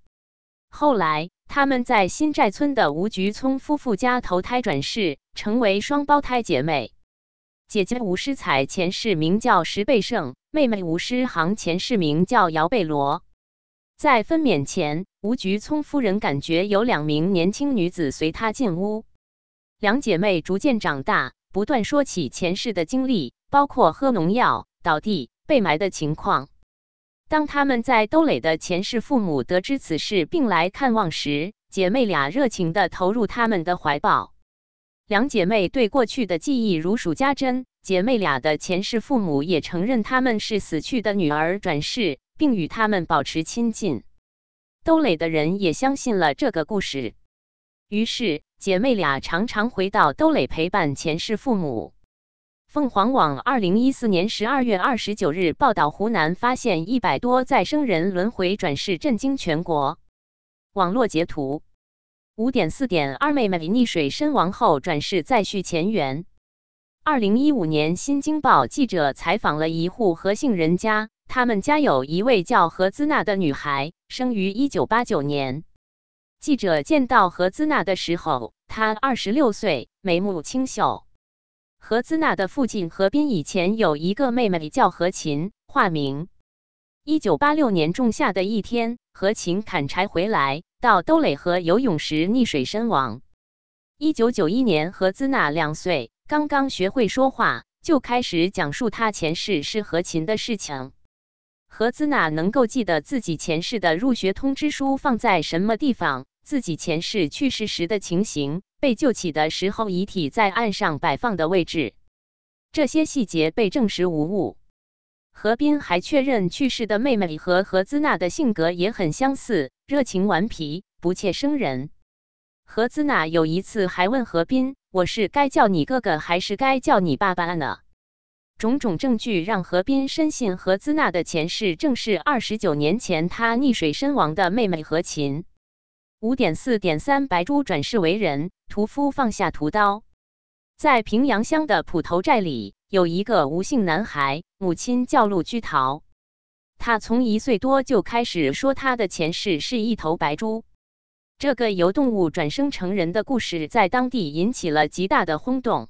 后来他们在新寨村的吴菊聪夫妇家投胎转世，成为双胞胎姐妹。姐姐吴诗彩前世名叫石贝胜，妹妹吴诗航前世名叫姚贝罗。在分娩前，吴菊聪夫人感觉有两名年轻女子随她进屋。两姐妹逐渐长大，不断说起前世的经历，包括喝农药、倒地、被埋的情况。当他们在兜垒的前世父母得知此事并来看望时，姐妹俩热情地投入他们的怀抱。两姐妹对过去的记忆如数家珍，姐妹俩的前世父母也承认他们是死去的女儿转世。并与他们保持亲近，兜垒的人也相信了这个故事。于是姐妹俩常常回到兜垒陪伴前世父母。凤凰网二零一四年十二月二十九日报道，湖南发现一百多再生人轮回转世，震惊全国。网络截图：五点四点二妹妹溺水身亡后转世再续前缘。二零一五年，新京报记者采访了一户何姓人家。他们家有一位叫何姿娜的女孩，生于一九八九年。记者见到何姿娜的时候，她二十六岁，眉目清秀。何兹娜的父亲何斌以前有一个妹妹叫何琴，化名。一九八六年仲夏的一天，何琴砍柴回来，到兜垒河游泳时溺水身亡。一九九一年，何兹娜两岁，刚刚学会说话，就开始讲述她前世是何琴的事情。何兹娜能够记得自己前世的入学通知书放在什么地方，自己前世去世时的情形，被救起的时候遗体在岸上摆放的位置，这些细节被证实无误。何斌还确认去世的妹妹和何姿娜的性格也很相似，热情顽皮，不怯生人。何姿娜有一次还问何斌：“我是该叫你哥哥，还是该叫你爸爸呢？”种种证据让何斌深信何姿娜的前世正是二十九年前他溺水身亡的妹妹何琴。五点四点三，白猪转世为人，屠夫放下屠刀。在平阳乡的普头寨里，有一个吴姓男孩，母亲叫陆居桃。他从一岁多就开始说他的前世是一头白猪。这个由动物转生成人的故事在当地引起了极大的轰动。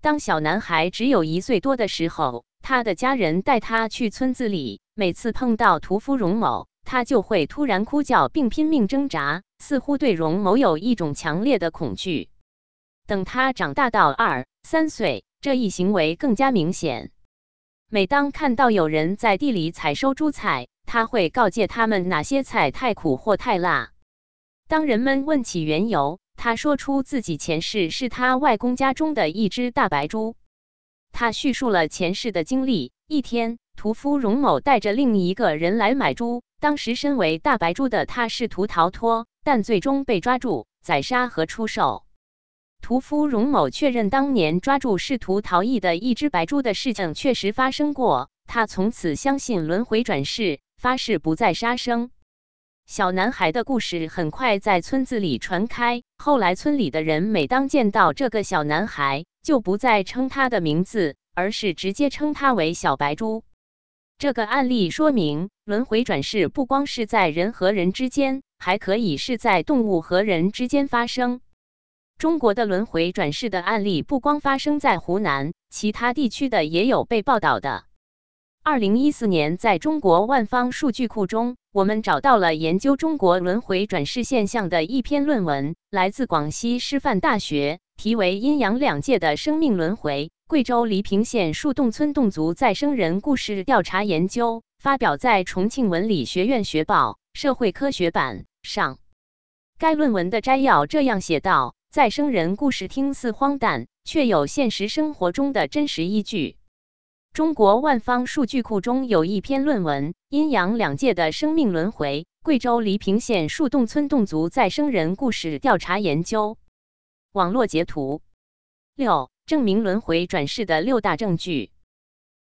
当小男孩只有一岁多的时候，他的家人带他去村子里，每次碰到屠夫荣某，他就会突然哭叫并拼命挣扎，似乎对荣某有一种强烈的恐惧。等他长大到二三岁，这一行为更加明显。每当看到有人在地里采收蔬菜，他会告诫他们哪些菜太苦或太辣。当人们问起缘由，他说出自己前世是他外公家中的一只大白猪。他叙述了前世的经历。一天，屠夫荣某带着另一个人来买猪，当时身为大白猪的他试图逃脱，但最终被抓住、宰杀和出售。屠夫荣某确认，当年抓住试图逃逸的一只白猪的事情确实发生过。他从此相信轮回转世，发誓不再杀生。小男孩的故事很快在村子里传开。后来，村里的人每当见到这个小男孩，就不再称他的名字，而是直接称他为小白猪。这个案例说明，轮回转世不光是在人和人之间，还可以是在动物和人之间发生。中国的轮回转世的案例不光发生在湖南，其他地区的也有被报道的。二零一四年，在中国万方数据库中，我们找到了研究中国轮回转世现象的一篇论文，来自广西师范大学，题为《阴阳两界的生命轮回：贵州黎平县树洞村侗族再生人故事调查研究》，发表在重庆文理学院学报社会科学版上。该论文的摘要这样写道：再生人故事听似荒诞，却有现实生活中的真实依据。中国万方数据库中有一篇论文《阴阳两界的生命轮回：贵州黎平县树洞村侗族再生人故事调查研究》。网络截图六，证明轮回转世的六大证据。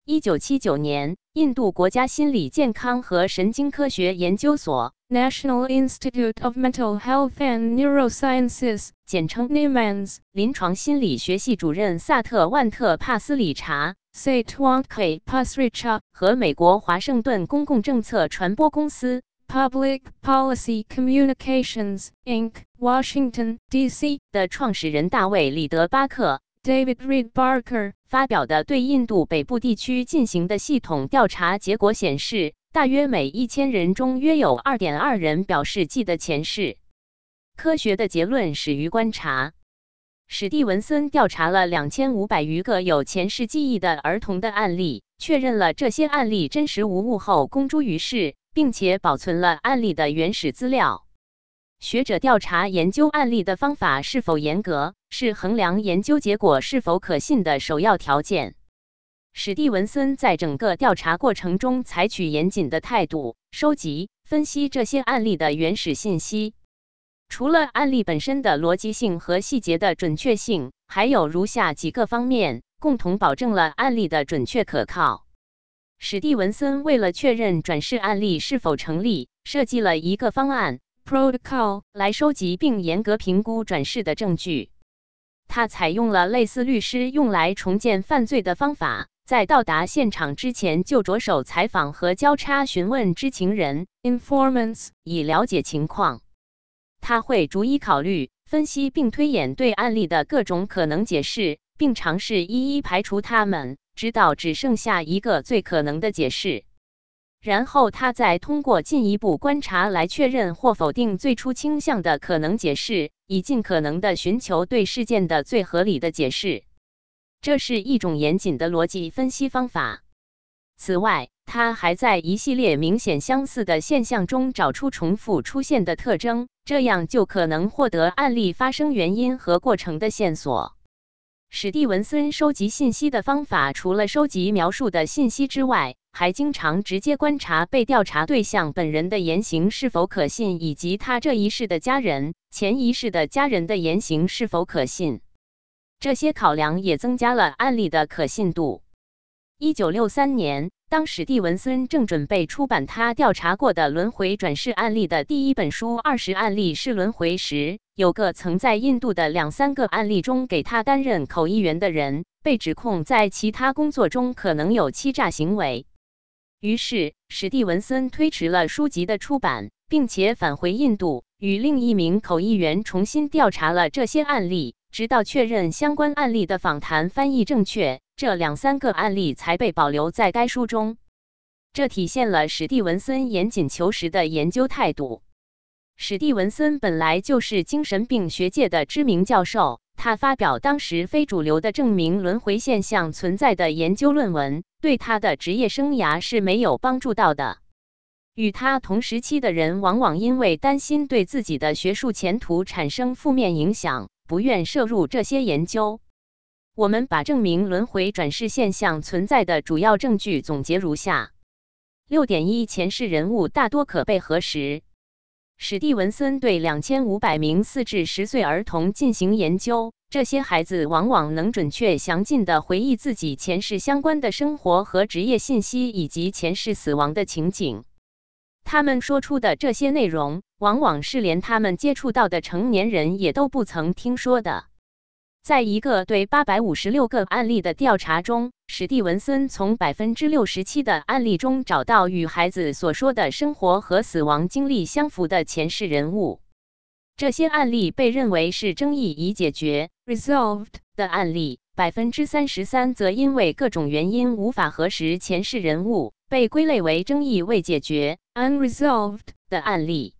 一九七九年，印度国家心理健康和神经科学研究所 （National Institute of Mental Health and Neurosciences，简称 NIMANS） 临床心理学系主任萨特万特帕斯里查。Satwant Pasricha 和美国华盛顿公共政策传播公司 Public Policy Communications Inc. Washington D.C. 的创始人大卫里德巴克 David Reed Barker 发表的对印度北部地区进行的系统调查结果显示，大约每一千人中约有二点二人表示记得前世。科学的结论始于观察。史蒂文森调查了两千五百余个有前世记忆的儿童的案例，确认了这些案例真实无误后公诸于世，并且保存了案例的原始资料。学者调查研究案例的方法是否严格，是衡量研究结果是否可信的首要条件。史蒂文森在整个调查过程中采取严谨的态度，收集、分析这些案例的原始信息。除了案例本身的逻辑性和细节的准确性，还有如下几个方面共同保证了案例的准确可靠。史蒂文森为了确认转世案例是否成立，设计了一个方案 （protocol） 来收集并严格评估转世的证据。他采用了类似律师用来重建犯罪的方法，在到达现场之前就着手采访和交叉询问知情人 （informants） 以了解情况。他会逐一考虑、分析并推演对案例的各种可能解释，并尝试一一排除它们，直到只剩下一个最可能的解释。然后，他再通过进一步观察来确认或否定最初倾向的可能解释，以尽可能的寻求对事件的最合理的解释。这是一种严谨的逻辑分析方法。此外，他还在一系列明显相似的现象中找出重复出现的特征。这样就可能获得案例发生原因和过程的线索。史蒂文森收集信息的方法，除了收集描述的信息之外，还经常直接观察被调查对象本人的言行是否可信，以及他这一世的家人、前一世的家人的言行是否可信。这些考量也增加了案例的可信度。一九六三年。当史蒂文森正准备出版他调查过的轮回转世案例的第一本书《二十案例是轮回》时，有个曾在印度的两三个案例中给他担任口译员的人，被指控在其他工作中可能有欺诈行为。于是，史蒂文森推迟了书籍的出版，并且返回印度，与另一名口译员重新调查了这些案例，直到确认相关案例的访谈翻译正确。这两三个案例才被保留在该书中，这体现了史蒂文森严谨求实的研究态度。史蒂文森本来就是精神病学界的知名教授，他发表当时非主流的证明轮回现象存在的研究论文，对他的职业生涯是没有帮助到的。与他同时期的人往往因为担心对自己的学术前途产生负面影响，不愿涉入这些研究。我们把证明轮回转世现象存在的主要证据总结如下：六点一，前世人物大多可被核实。史蒂文森对两千五百名四至十岁儿童进行研究，这些孩子往往能准确详尽地回忆自己前世相关的生活和职业信息，以及前世死亡的情景。他们说出的这些内容，往往是连他们接触到的成年人也都不曾听说的。在一个对八百五十六个案例的调查中，史蒂文森从百分之六十七的案例中找到与孩子所说的生活和死亡经历相符的前世人物。这些案例被认为是争议已解决 （resolved） 的案例，百分之三十三则因为各种原因无法核实前世人物。被归类为争议未解决 （unresolved） 的案例。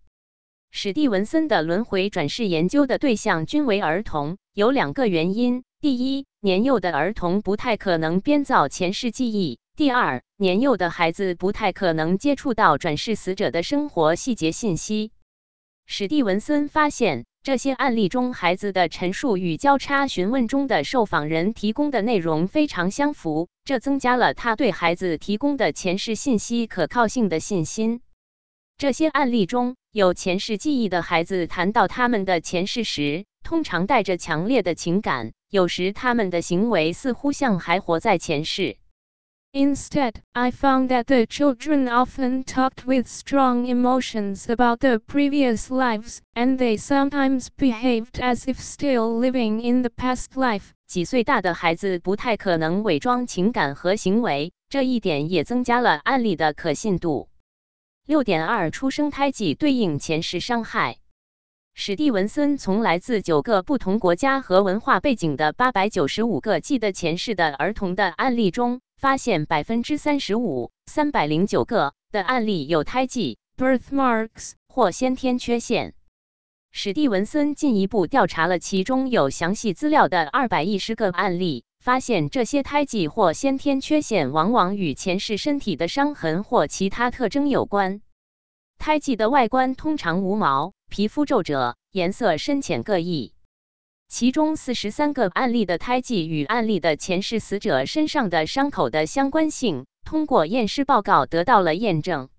史蒂文森的轮回转世研究的对象均为儿童，有两个原因：第一，年幼的儿童不太可能编造前世记忆；第二，年幼的孩子不太可能接触到转世死者的生活细节信息。史蒂文森发现。这些案例中，孩子的陈述与交叉询问中的受访人提供的内容非常相符，这增加了他对孩子提供的前世信息可靠性的信心。这些案例中有前世记忆的孩子谈到他们的前世时，通常带着强烈的情感，有时他们的行为似乎像还活在前世。Instead, I found that the children often talked with strong emotions about their previous lives, and they sometimes behaved as if still living in the past life. 几岁大的孩子不太可能伪装情感和行为，这一点也增加了案例的可信度。六点二，出生胎记对应前世伤害。史蒂文森从来自九个不同国家和文化背景的八百九十五个记得前世的儿童的案例中。发现百分之三十五，三百零九个的案例有胎记 （birthmarks） 或先天缺陷。史蒂文森进一步调查了其中有详细资料的二百一十个案例，发现这些胎记或先天缺陷往往与前世身体的伤痕或其他特征有关。胎记的外观通常无毛，皮肤皱褶，颜色深浅各异。其中四十三个案例的胎记与案例的前世死者身上的伤口的相关性，通过验尸报告得到了验证。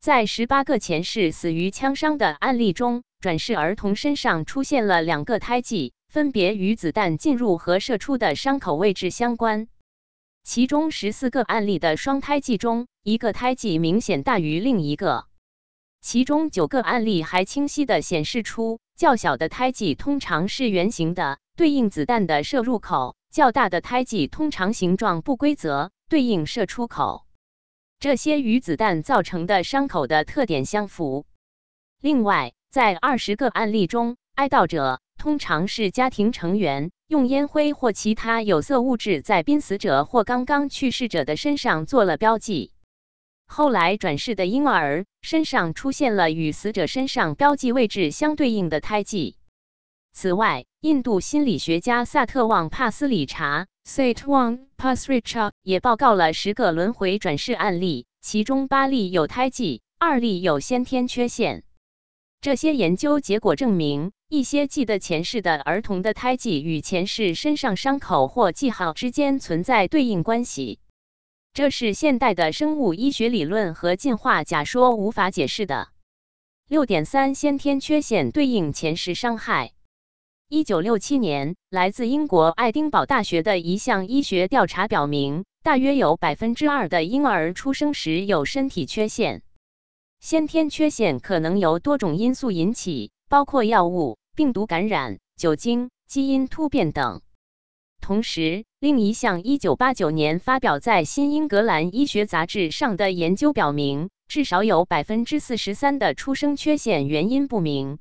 在十八个前世死于枪伤的案例中，转世儿童身上出现了两个胎记，分别与子弹进入和射出的伤口位置相关。其中十四个案例的双胎记中，一个胎记明显大于另一个。其中九个案例还清晰地显示出。较小的胎记通常是圆形的，对应子弹的射入口；较大的胎记通常形状不规则，对应射出口。这些与子弹造成的伤口的特点相符。另外，在二十个案例中，哀悼者通常是家庭成员，用烟灰或其他有色物质在濒死者或刚刚去世者的身上做了标记。后来转世的婴儿身上出现了与死者身上标记位置相对应的胎记。此外，印度心理学家萨特旺帕斯里查 s a t w a n Pasricha） 也报告了十个轮回转世案例，其中八例有胎记，二例有先天缺陷。这些研究结果证明，一些记得前世的儿童的胎记与前世身上伤口或记号之间存在对应关系。这是现代的生物医学理论和进化假说无法解释的。六点三，先天缺陷对应前世伤害。一九六七年，来自英国爱丁堡大学的一项医学调查表明，大约有百分之二的婴儿出生时有身体缺陷。先天缺陷可能由多种因素引起，包括药物、病毒感染、酒精、基因突变等。同时，另一项1989年发表在《新英格兰医学杂志》上的研究表明，至少有百分之四十三的出生缺陷原因不明。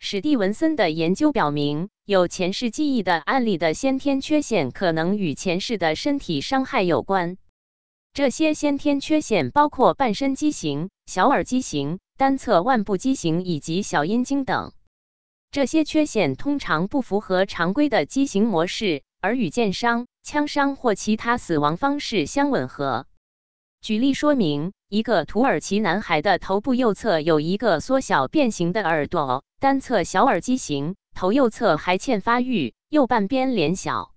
史蒂文森的研究表明，有前世记忆的案例的先天缺陷可能与前世的身体伤害有关。这些先天缺陷包括半身畸形、小耳畸形、单侧腕部畸形以及小阴茎等。这些缺陷通常不符合常规的畸形模式。而与箭伤、枪伤或其他死亡方式相吻合。举例说明：一个土耳其男孩的头部右侧有一个缩小变形的耳朵，单侧小耳畸形，头右侧还欠发育，右半边脸小。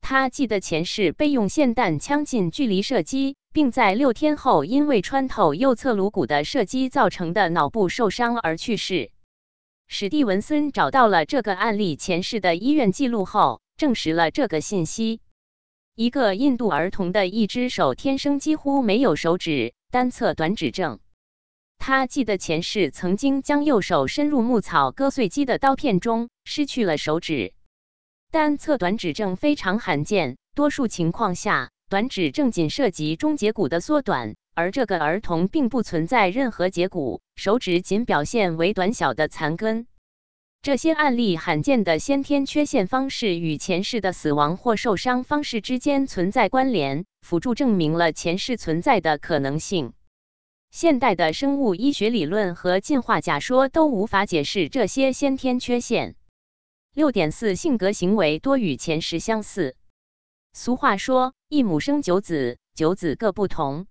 他记得前世被用霰弹枪近距离射击，并在六天后因为穿透右侧颅骨的射击造成的脑部受伤而去世。史蒂文森找到了这个案例前世的医院记录后，证实了这个信息。一个印度儿童的一只手天生几乎没有手指，单侧短指症。他记得前世曾经将右手伸入牧草割碎机的刀片中，失去了手指。单侧短指症非常罕见，多数情况下，短指症仅涉及中节骨的缩短，而这个儿童并不存在任何节骨，手指仅表现为短小的残根。这些案例罕见的先天缺陷方式与前世的死亡或受伤方式之间存在关联，辅助证明了前世存在的可能性。现代的生物医学理论和进化假说都无法解释这些先天缺陷。六点四，性格行为多与前世相似。俗话说：“一母生九子，九子各不同。”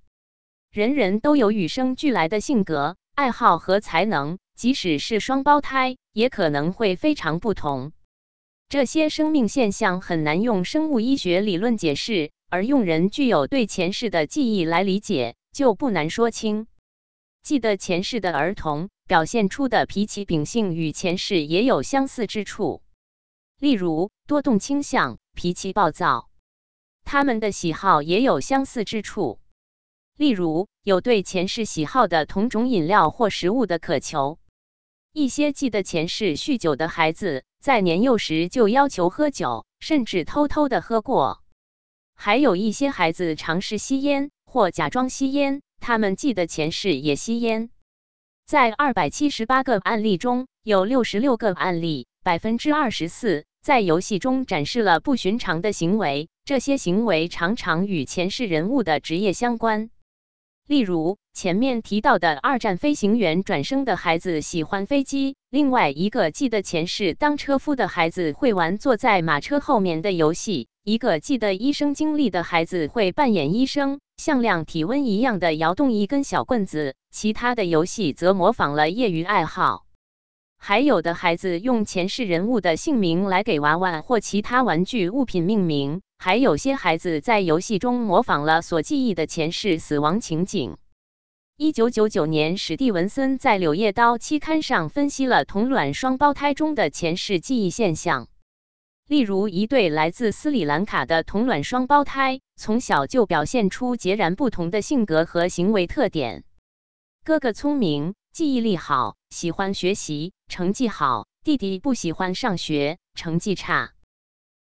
人人都有与生俱来的性格、爱好和才能。即使是双胞胎，也可能会非常不同。这些生命现象很难用生物医学理论解释，而用人具有对前世的记忆来理解，就不难说清。记得前世的儿童表现出的脾气秉性与前世也有相似之处，例如多动倾向、脾气暴躁。他们的喜好也有相似之处，例如有对前世喜好的同种饮料或食物的渴求。一些记得前世酗酒的孩子，在年幼时就要求喝酒，甚至偷偷的喝过。还有一些孩子尝试吸烟或假装吸烟，他们记得前世也吸烟。在二百七十八个案例中，有六十六个案例，百分之二十四，在游戏中展示了不寻常的行为。这些行为常常与前世人物的职业相关。例如，前面提到的二战飞行员转生的孩子喜欢飞机；另外一个记得前世当车夫的孩子会玩坐在马车后面的游戏；一个记得医生经历的孩子会扮演医生，像量体温一样的摇动一根小棍子；其他的游戏则模仿了业余爱好。还有的孩子用前世人物的姓名来给娃娃或其他玩具物品命名。还有些孩子在游戏中模仿了所记忆的前世死亡情景。一九九九年，史蒂文森在《柳叶刀》期刊上分析了同卵双胞胎中的前世记忆现象。例如，一对来自斯里兰卡的同卵双胞胎，从小就表现出截然不同的性格和行为特点。哥哥聪明，记忆力好，喜欢学习，成绩好；弟弟不喜欢上学，成绩差。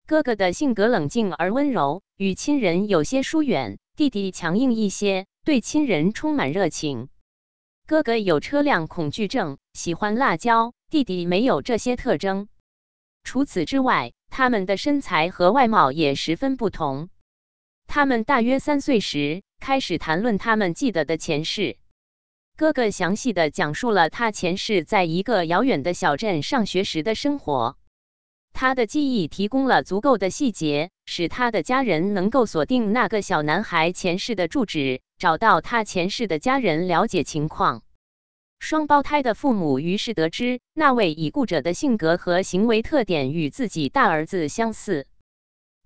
哥哥的性格冷静而温柔，与亲人有些疏远；弟弟强硬一些，对亲人充满热情。哥哥有车辆恐惧症，喜欢辣椒；弟弟没有这些特征。除此之外，他们的身材和外貌也十分不同。他们大约三岁时开始谈论他们记得的前世。哥哥详细的讲述了他前世在一个遥远的小镇上学时的生活。他的记忆提供了足够的细节，使他的家人能够锁定那个小男孩前世的住址，找到他前世的家人，了解情况。双胞胎的父母于是得知，那位已故者的性格和行为特点与自己大儿子相似。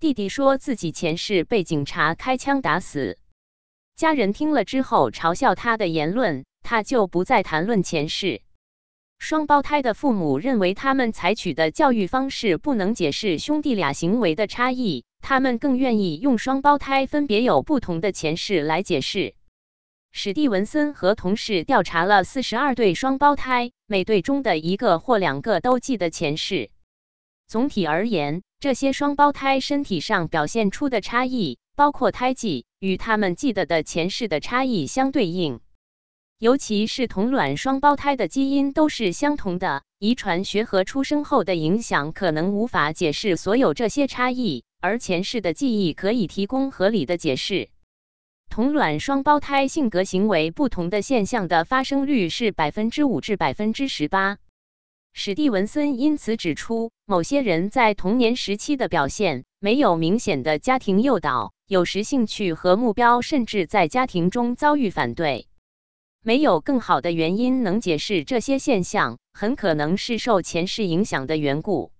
弟弟说自己前世被警察开枪打死，家人听了之后嘲笑他的言论，他就不再谈论前世。双胞胎的父母认为，他们采取的教育方式不能解释兄弟俩行为的差异，他们更愿意用双胞胎分别有不同的前世来解释。史蒂文森和同事调查了四十二对双胞胎，每对中的一个或两个都记得前世。总体而言，这些双胞胎身体上表现出的差异，包括胎记，与他们记得的前世的差异相对应。尤其是同卵双胞胎的基因都是相同的，遗传学和出生后的影响可能无法解释所有这些差异，而前世的记忆可以提供合理的解释。同卵双胞胎性格行为不同的现象的发生率是百分之五至百分之十八。史蒂文森因此指出，某些人在童年时期的表现没有明显的家庭诱导，有时兴趣和目标甚至在家庭中遭遇反对。没有更好的原因能解释这些现象，很可能是受前世影响的缘故。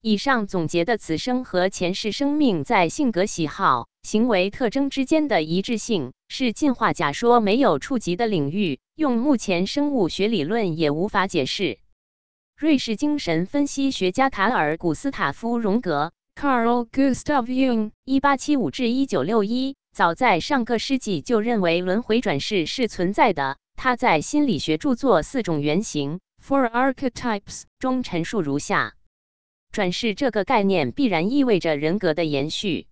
以上总结的此生和前世生命在性格、喜好、行为特征之间的一致性，是进化假说没有触及的领域，用目前生物学理论也无法解释。瑞士精神分析学家卡尔·古斯塔夫·荣格 Carl Gustav Jung，一八七五至一九六一，早在上个世纪就认为轮回转世是存在的。他在心理学著作《四种原型》（Four Archetypes） 中陈述如下。转世这个概念必然意味着人格的延续。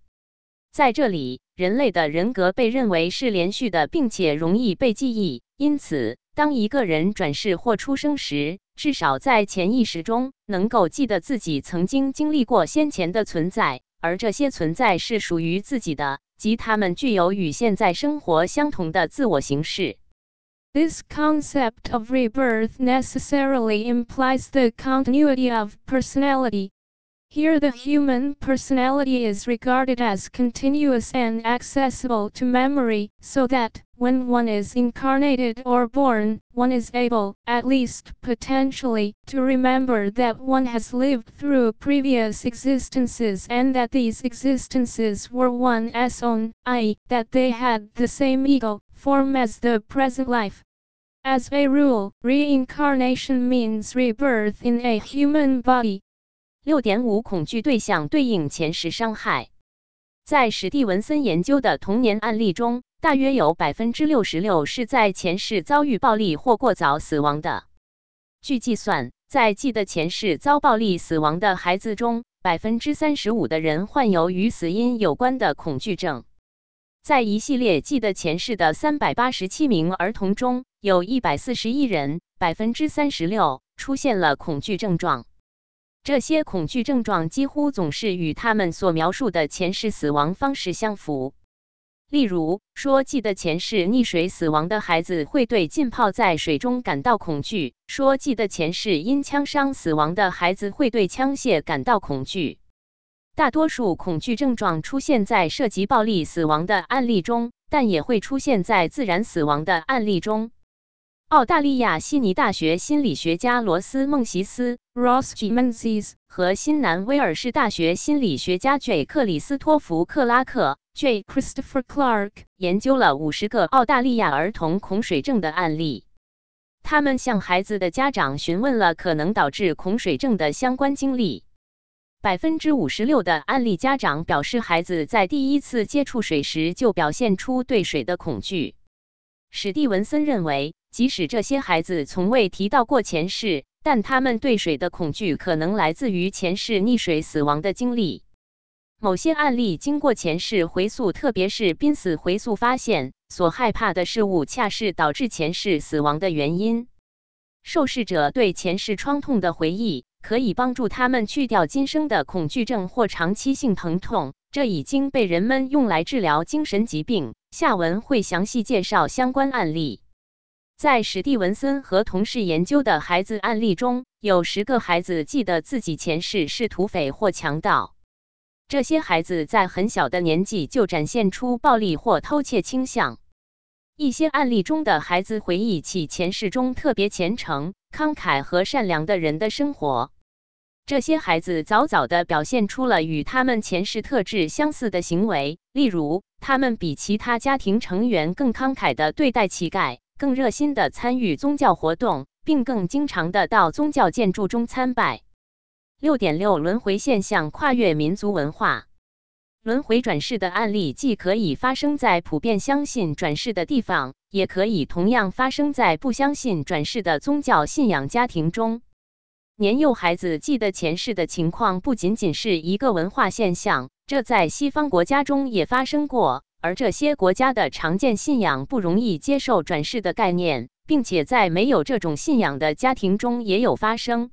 在这里，人类的人格被认为是连续的，并且容易被记忆。因此，当一个人转世或出生时，至少在潜意识中能够记得自己曾经经历过先前的存在，而这些存在是属于自己的，即他们具有与现在生活相同的自我形式。This concept of rebirth necessarily implies the continuity of personality. Here the human personality is regarded as continuous and accessible to memory, so that, when one is incarnated or born, one is able, at least potentially, to remember that one has lived through previous existences and that these existences were one's own, i.e., that they had the same ego form as the present life. As a rule, reincarnation means rebirth in a human body. 六点五恐惧对象对应前世伤害，在史蒂文森研究的童年案例中，大约有百分之六十六是在前世遭遇暴力或过早死亡的。据计算，在记得前世遭暴力死亡的孩子中，百分之三十五的人患有与死因有关的恐惧症。在一系列记得前世的三百八十七名儿童中，有一百四十一人，百分之三十六出现了恐惧症状。这些恐惧症状几乎总是与他们所描述的前世死亡方式相符。例如，说记得前世溺水死亡的孩子会对浸泡在水中感到恐惧；说记得前世因枪伤死亡的孩子会对枪械感到恐惧。大多数恐惧症状出现在涉及暴力死亡的案例中，但也会出现在自然死亡的案例中。澳大利亚悉尼大学心理学家罗斯·孟西斯 （Ross G. Menzies） 和新南威尔士大学心理学家 J. 克里斯托弗·克拉克 （J. Christopher Clark） 研究了五十个澳大利亚儿童恐水症的案例。他们向孩子的家长询问了可能导致恐水症的相关经历。百分之五十六的案例家长表示，孩子在第一次接触水时就表现出对水的恐惧。史蒂文森认为，即使这些孩子从未提到过前世，但他们对水的恐惧可能来自于前世溺水死亡的经历。某些案例经过前世回溯，特别是濒死回溯，发现所害怕的事物恰是导致前世死亡的原因。受试者对前世创痛的回忆。可以帮助他们去掉今生的恐惧症或长期性疼痛，这已经被人们用来治疗精神疾病。下文会详细介绍相关案例。在史蒂文森和同事研究的孩子案例中，有十个孩子记得自己前世是土匪或强盗。这些孩子在很小的年纪就展现出暴力或偷窃倾向。一些案例中的孩子回忆起前世中特别虔诚、慷慨和善良的人的生活。这些孩子早早地表现出了与他们前世特质相似的行为，例如，他们比其他家庭成员更慷慨地对待乞丐，更热心地参与宗教活动，并更经常地到宗教建筑中参拜。六点六轮回现象跨越民族文化，轮回转世的案例既可以发生在普遍相信转世的地方，也可以同样发生在不相信转世的宗教信仰家庭中。年幼孩子记得前世的情况不仅仅是一个文化现象，这在西方国家中也发生过。而这些国家的常见信仰不容易接受转世的概念，并且在没有这种信仰的家庭中也有发生。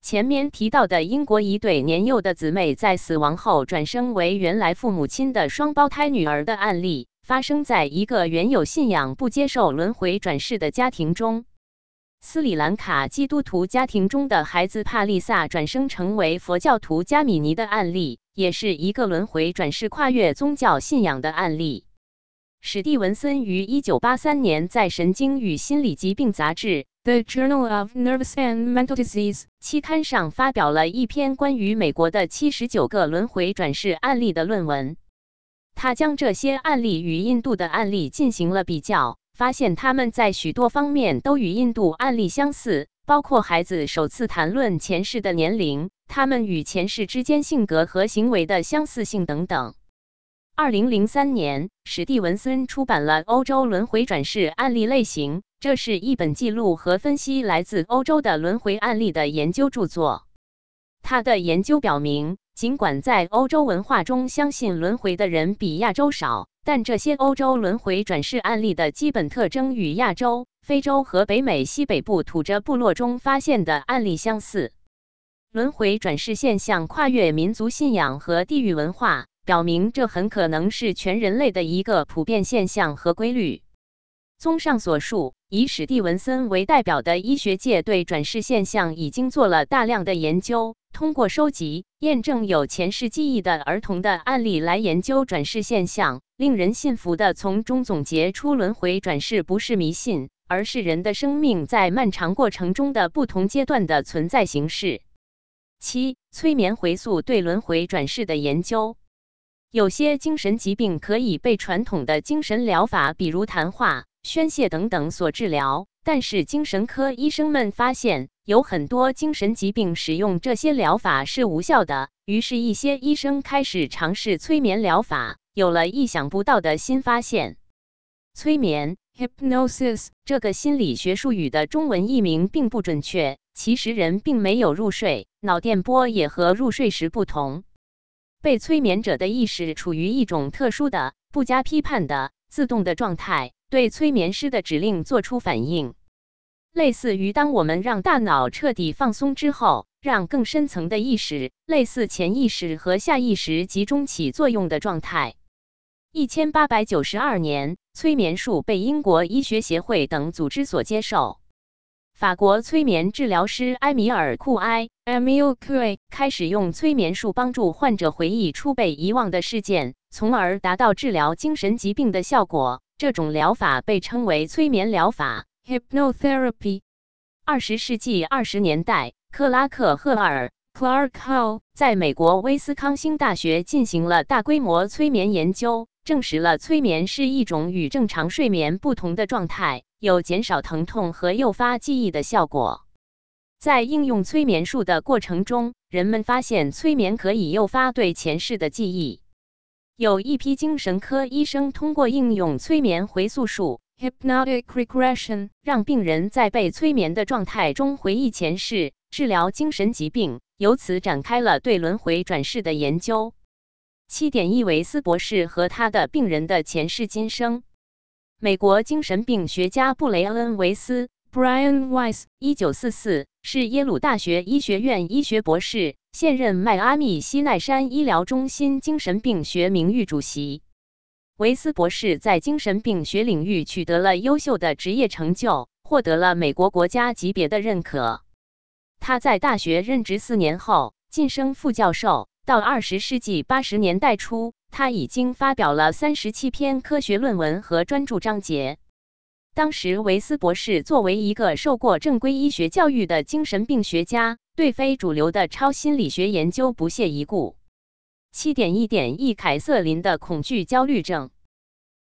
前面提到的英国一对年幼的姊妹在死亡后转生为原来父母亲的双胞胎女儿的案例，发生在一个原有信仰不接受轮回转世的家庭中。斯里兰卡基督徒家庭中的孩子帕丽萨转生成为佛教徒加米尼的案例，也是一个轮回转世、跨越宗教信仰的案例。史蒂文森于1983年在《神经与心理疾病杂志》（The Journal of Nervous and Mental Disease） 期刊上发表了一篇关于美国的79个轮回转世案例的论文。他将这些案例与印度的案例进行了比较。发现他们在许多方面都与印度案例相似，包括孩子首次谈论前世的年龄、他们与前世之间性格和行为的相似性等等。二零零三年，史蒂文森出版了《欧洲轮回转世案例类型》，这是一本记录和分析来自欧洲的轮回案例的研究著作。他的研究表明，尽管在欧洲文化中相信轮回的人比亚洲少。但这些欧洲轮回转世案例的基本特征与亚洲、非洲和北美西北部土着部落中发现的案例相似。轮回转世现象跨越民族信仰和地域文化，表明这很可能是全人类的一个普遍现象和规律。综上所述，以史蒂文森为代表的医学界对转世现象已经做了大量的研究。通过收集、验证有前世记忆的儿童的案例来研究转世现象，令人信服的从中总结出轮回转世不是迷信，而是人的生命在漫长过程中的不同阶段的存在形式。七、催眠回溯对轮回转世的研究。有些精神疾病可以被传统的精神疗法，比如谈话、宣泄等等所治疗，但是精神科医生们发现。有很多精神疾病使用这些疗法是无效的，于是，一些医生开始尝试催眠疗法，有了意想不到的新发现。催眠 （hypnosis） 这个心理学术语的中文译名并不准确，其实人并没有入睡，脑电波也和入睡时不同。被催眠者的意识处于一种特殊的、不加批判的、自动的状态，对催眠师的指令做出反应。类似于当我们让大脑彻底放松之后，让更深层的意识，类似潜意识和下意识集中起作用的状态。一千八百九十二年，催眠术被英国医学协会等组织所接受。法国催眠治疗师埃米尔·库埃 （Emil c u r 开始用催眠术帮助患者回忆出被遗忘的事件，从而达到治疗精神疾病的效果。这种疗法被称为催眠疗法。Hypnotherapy。二十世纪二十年代，克拉克·赫尔 （Clark Hall） 在美国威斯康星大学进行了大规模催眠研究，证实了催眠是一种与正常睡眠不同的状态，有减少疼痛和诱发记忆的效果。在应用催眠术的过程中，人们发现催眠可以诱发对前世的记忆。有一批精神科医生通过应用催眠回溯术。Hypnotic regression 让病人在被催眠的状态中回忆前世，治疗精神疾病，由此展开了对轮回转世的研究。七点一维斯博士和他的病人的前世今生。美国精神病学家布雷恩·维斯 （Brian Weiss） 一九四四是耶鲁大学医学院医学博士，现任迈阿密西奈山医疗中心精神病学名誉主席。维斯博士在精神病学领域取得了优秀的职业成就，获得了美国国家级别的认可。他在大学任职四年后晋升副教授。到二十世纪八十年代初，他已经发表了三十七篇科学论文和专著章节。当时，维斯博士作为一个受过正规医学教育的精神病学家，对非主流的超心理学研究不屑一顾。七点一点一，凯瑟琳的恐惧焦虑症。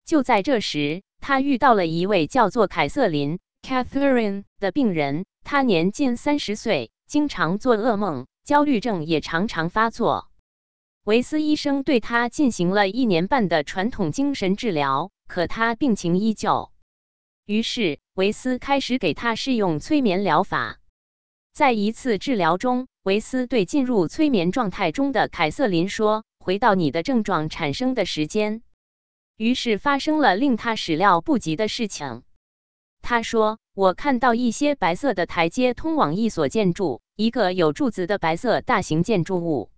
就在这时，他遇到了一位叫做凯瑟琳 （Catherine） 的病人。她年近三十岁，经常做噩梦，焦虑症也常常发作。维斯医生对他进行了一年半的传统精神治疗，可他病情依旧。于是，维斯开始给他试用催眠疗法。在一次治疗中，维斯对进入催眠状态中的凯瑟琳说：“回到你的症状产生的时间。”于是发生了令他始料不及的事情。他说：“我看到一些白色的台阶通往一所建筑，一个有柱子的白色大型建筑物，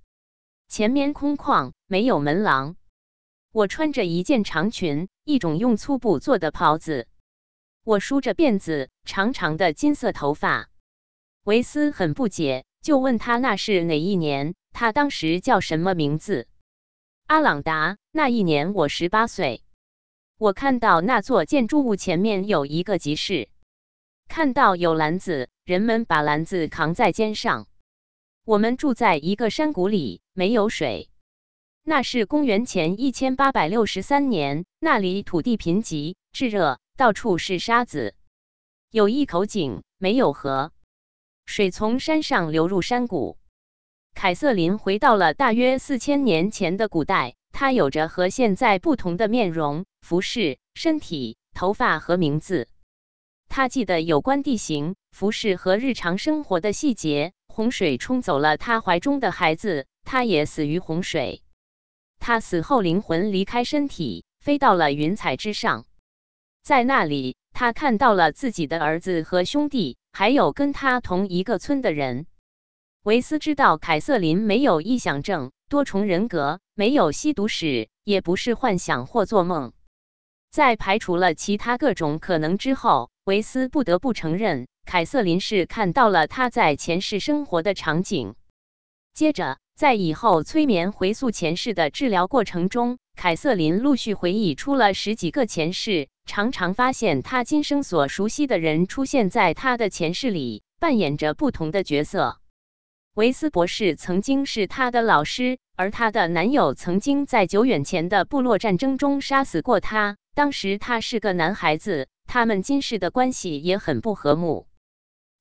前面空旷，没有门廊。我穿着一件长裙，一种用粗布做的袍子。我梳着辫子，长长的金色头发。维斯很不解，就问他那是哪一年？他当时叫什么名字？阿朗达。那一年我十八岁。我看到那座建筑物前面有一个集市，看到有篮子，人们把篮子扛在肩上。我们住在一个山谷里，没有水。那是公元前一千八百六十三年，那里土地贫瘠、炙热，到处是沙子。有一口井，没有河。水从山上流入山谷。凯瑟琳回到了大约四千年前的古代，她有着和现在不同的面容、服饰、身体、头发和名字。她记得有关地形、服饰和日常生活的细节。洪水冲走了她怀中的孩子，她也死于洪水。她死后灵魂离开身体，飞到了云彩之上，在那里，他看到了自己的儿子和兄弟。还有跟他同一个村的人，维斯知道凯瑟琳没有臆想症、多重人格，没有吸毒史，也不是幻想或做梦。在排除了其他各种可能之后，维斯不得不承认，凯瑟琳是看到了他在前世生活的场景。接着，在以后催眠回溯前世的治疗过程中，凯瑟琳陆续回忆出了十几个前世。常常发现他今生所熟悉的人出现在他的前世里，扮演着不同的角色。维斯博士曾经是他的老师，而他的男友曾经在久远前的部落战争中杀死过他。当时他是个男孩子，他们今世的关系也很不和睦。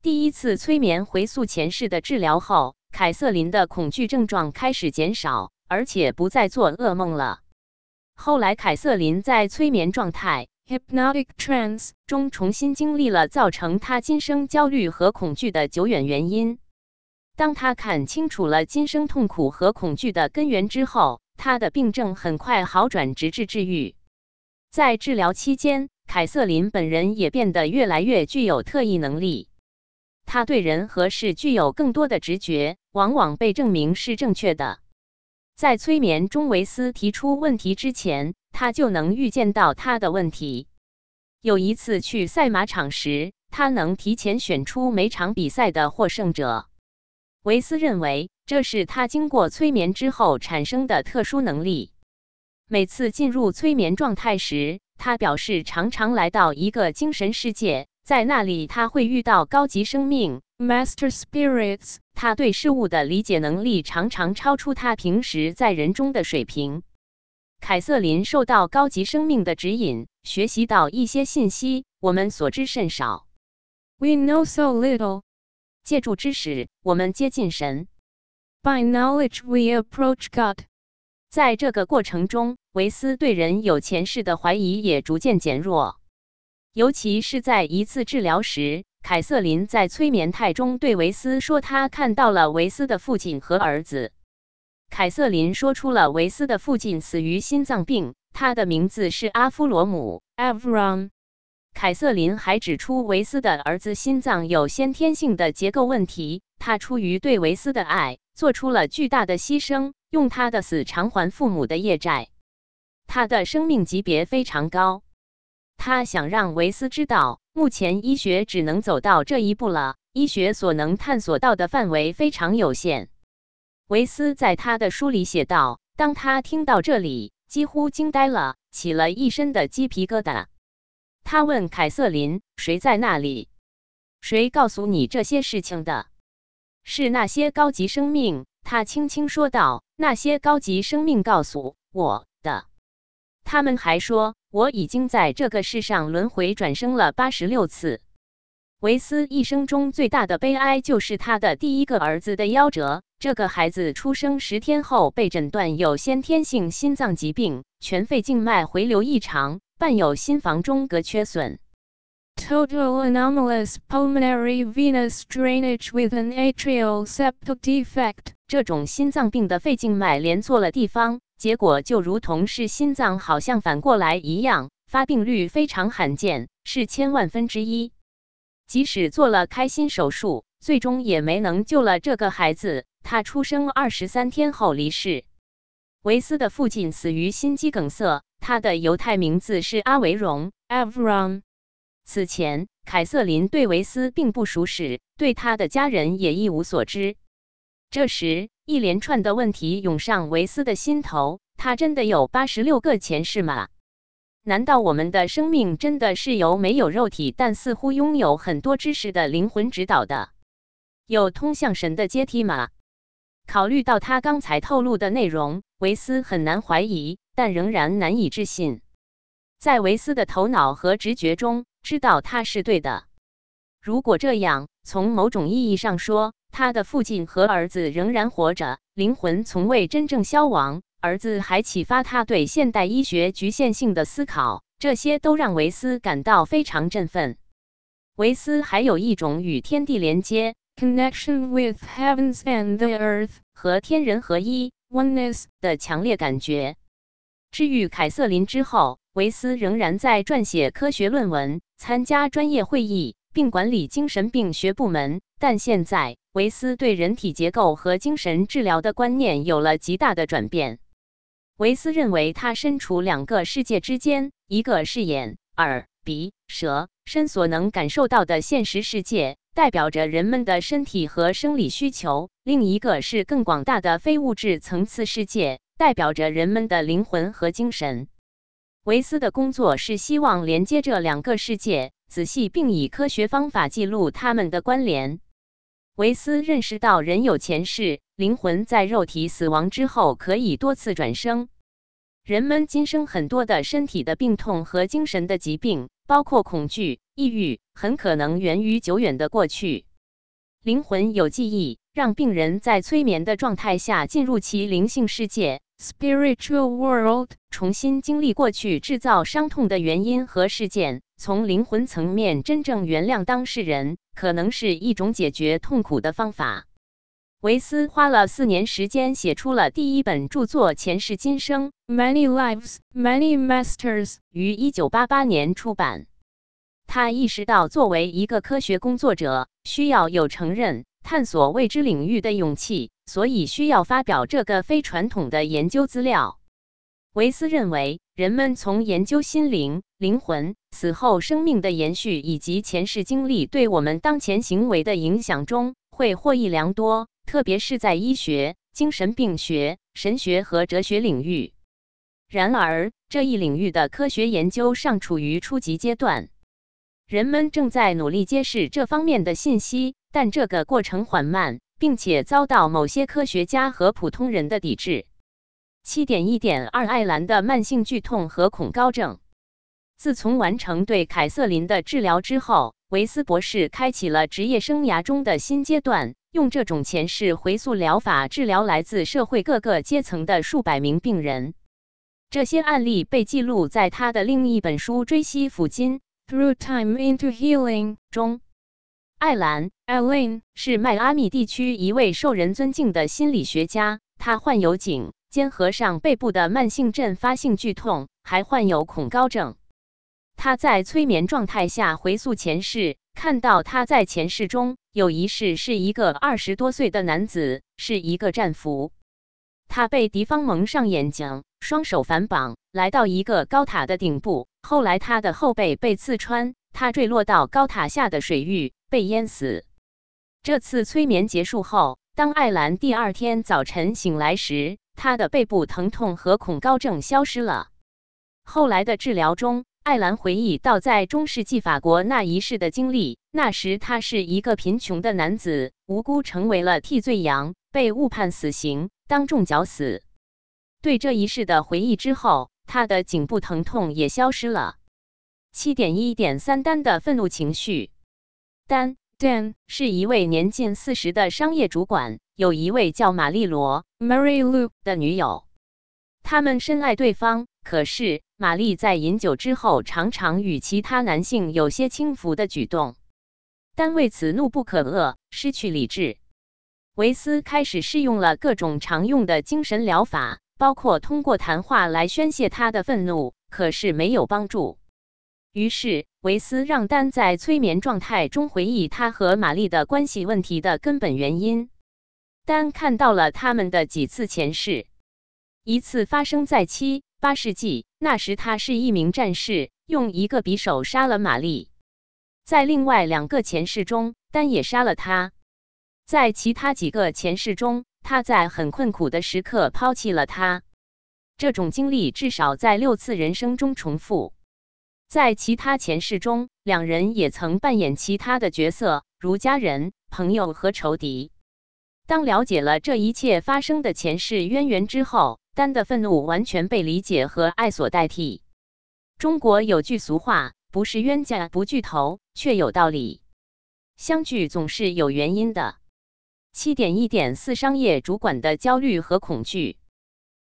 第一次催眠回溯前世的治疗后，凯瑟琳的恐惧症状开始减少，而且不再做噩梦了。后来，凯瑟琳在催眠状态。Hypnotic trance 中重新经历了造成他今生焦虑和恐惧的久远原因。当他看清楚了今生痛苦和恐惧的根源之后，他的病症很快好转，直至治愈。在治疗期间，凯瑟琳本人也变得越来越具有特异能力。他对人和事具有更多的直觉，往往被证明是正确的。在催眠中，维斯提出问题之前。他就能预见到他的问题。有一次去赛马场时，他能提前选出每场比赛的获胜者。维斯认为这是他经过催眠之后产生的特殊能力。每次进入催眠状态时，他表示常常来到一个精神世界，在那里他会遇到高级生命 （Master Spirits）。他对事物的理解能力常常超出他平时在人中的水平。凯瑟琳受到高级生命的指引，学习到一些信息。我们所知甚少。We know so little。借助知识，我们接近神。By knowledge, we approach God。在这个过程中，维斯对人有前世的怀疑也逐渐减弱。尤其是在一次治疗时，凯瑟琳在催眠态中对维斯说，她看到了维斯的父亲和儿子。凯瑟琳说出了维斯的父亲死于心脏病，他的名字是阿夫罗姆 （Avram）。凯瑟琳还指出维斯的儿子心脏有先天性的结构问题，他出于对维斯的爱，做出了巨大的牺牲，用他的死偿还父母的业债。他的生命级别非常高，他想让维斯知道，目前医学只能走到这一步了，医学所能探索到的范围非常有限。维斯在他的书里写道：“当他听到这里，几乎惊呆了，起了一身的鸡皮疙瘩。他问凯瑟琳：‘谁在那里？谁告诉你这些事情的？’是那些高级生命。”他轻轻说道：“那些高级生命告诉我的。他们还说，我已经在这个世上轮回转生了八十六次。”维斯一生中最大的悲哀就是他的第一个儿子的夭折。这个孩子出生十天后被诊断有先天性心脏疾病，全肺静脉回流异常，伴有心房中隔缺损 （Total anomalous pulmonary venous drainage with an atrial septal defect）。这种心脏病的肺静脉连错了地方，结果就如同是心脏好像反过来一样，发病率非常罕见，是千万分之一。即使做了开心手术，最终也没能救了这个孩子。他出生二十三天后离世。维斯的父亲死于心肌梗塞，他的犹太名字是阿维荣 （Avram）。此前，凯瑟琳对维斯并不熟识，对他的家人也一无所知。这时，一连串的问题涌上维斯的心头：他真的有八十六个前世吗？难道我们的生命真的是由没有肉体但似乎拥有很多知识的灵魂指导的？有通向神的阶梯吗？考虑到他刚才透露的内容，维斯很难怀疑，但仍然难以置信。在维斯的头脑和直觉中，知道他是对的。如果这样，从某种意义上说，他的父亲和儿子仍然活着，灵魂从未真正消亡。儿子还启发他对现代医学局限性的思考，这些都让维斯感到非常振奋。维斯还有一种与天地连接 （connection with heavens and the earth） 和天人合一 （oneness） 的强烈感觉。治愈凯瑟琳之后。维斯仍然在撰写科学论文、参加专业会议，并管理精神病学部门。但现在，维斯对人体结构和精神治疗的观念有了极大的转变。维斯认为，他身处两个世界之间：一个是眼、耳、鼻、舌、身所能感受到的现实世界，代表着人们的身体和生理需求；另一个是更广大的非物质层次世界，代表着人们的灵魂和精神。维斯的工作是希望连接这两个世界，仔细并以科学方法记录它们的关联。维斯认识到人有前世，灵魂在肉体死亡之后可以多次转生。人们今生很多的身体的病痛和精神的疾病，包括恐惧、抑郁，很可能源于久远的过去。灵魂有记忆，让病人在催眠的状态下进入其灵性世界。spiritual world，重新经历过去制造伤痛的原因和事件，从灵魂层面真正原谅当事人，可能是一种解决痛苦的方法。维斯花了四年时间写出了第一本著作《前世今生》，Many Lives, Many Masters，于一九八八年出版。他意识到，作为一个科学工作者，需要有承认。探索未知领域的勇气，所以需要发表这个非传统的研究资料。维斯认为，人们从研究心灵、灵魂、死后生命的延续以及前世经历对我们当前行为的影响中，会获益良多，特别是在医学、精神病学、神学和哲学领域。然而，这一领域的科学研究尚处于初级阶段，人们正在努力揭示这方面的信息。但这个过程缓慢，并且遭到某些科学家和普通人的抵制。七点一点二，艾兰的慢性剧痛和恐高症。自从完成对凯瑟琳的治疗之后，维斯博士开启了职业生涯中的新阶段，用这种前世回溯疗法治疗来自社会各个阶层的数百名病人。这些案例被记录在他的另一本书《追昔抚今》（Through Time into Healing） 中。艾兰 e l a n 是迈阿密地区一位受人尊敬的心理学家。她患有颈、肩和上背部的慢性阵发性剧痛，还患有恐高症。他在催眠状态下回溯前世，看到他在前世中有一世是一个二十多岁的男子，是一个战俘。他被敌方蒙上眼睛，双手反绑，来到一个高塔的顶部。后来他的后背被刺穿，他坠落到高塔下的水域。被淹死。这次催眠结束后，当艾兰第二天早晨醒来时，她的背部疼痛和恐高症消失了。后来的治疗中，艾兰回忆到在中世纪法国那一世的经历。那时他是一个贫穷的男子，无辜成为了替罪羊，被误判死刑，当众绞死。对这一世的回忆之后，他的颈部疼痛也消失了。七点一点三单的愤怒情绪。丹 Dan 是一位年近四十的商业主管，有一位叫玛丽罗 Mary Lou 的女友。他们深爱对方，可是玛丽在饮酒之后常常与其他男性有些轻浮的举动。丹为此怒不可遏，失去理智。维斯开始试用了各种常用的精神疗法，包括通过谈话来宣泄他的愤怒，可是没有帮助。于是，维斯让丹在催眠状态中回忆他和玛丽的关系问题的根本原因。丹看到了他们的几次前世，一次发生在七八世纪，那时他是一名战士，用一个匕首杀了玛丽。在另外两个前世中，丹也杀了他。在其他几个前世中，他在很困苦的时刻抛弃了他。这种经历至少在六次人生中重复。在其他前世中，两人也曾扮演其他的角色，如家人、朋友和仇敌。当了解了这一切发生的前世渊源之后，丹的愤怒完全被理解和爱所代替。中国有句俗话：“不是冤家不聚头”，却有道理。相聚总是有原因的。七点一点四，商业主管的焦虑和恐惧。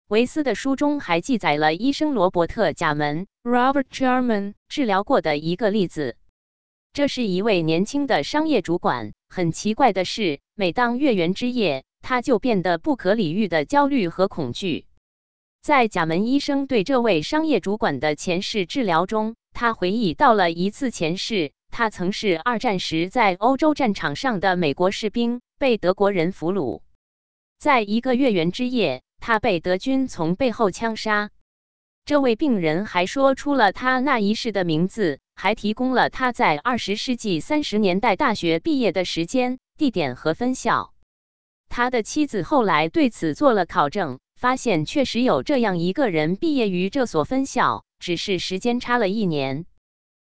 维斯的书中还记载了医生罗伯特·贾门 （Robert Jarman） 治疗过的一个例子。这是一位年轻的商业主管。很奇怪的是，每当月圆之夜，他就变得不可理喻的焦虑和恐惧。在贾门医生对这位商业主管的前世治疗中，他回忆到了一次前世，他曾是二战时在欧洲战场上的美国士兵。被德国人俘虏，在一个月圆之夜，他被德军从背后枪杀。这位病人还说出了他那一世的名字，还提供了他在二十世纪三十年代大学毕业的时间、地点和分校。他的妻子后来对此做了考证，发现确实有这样一个人毕业于这所分校，只是时间差了一年。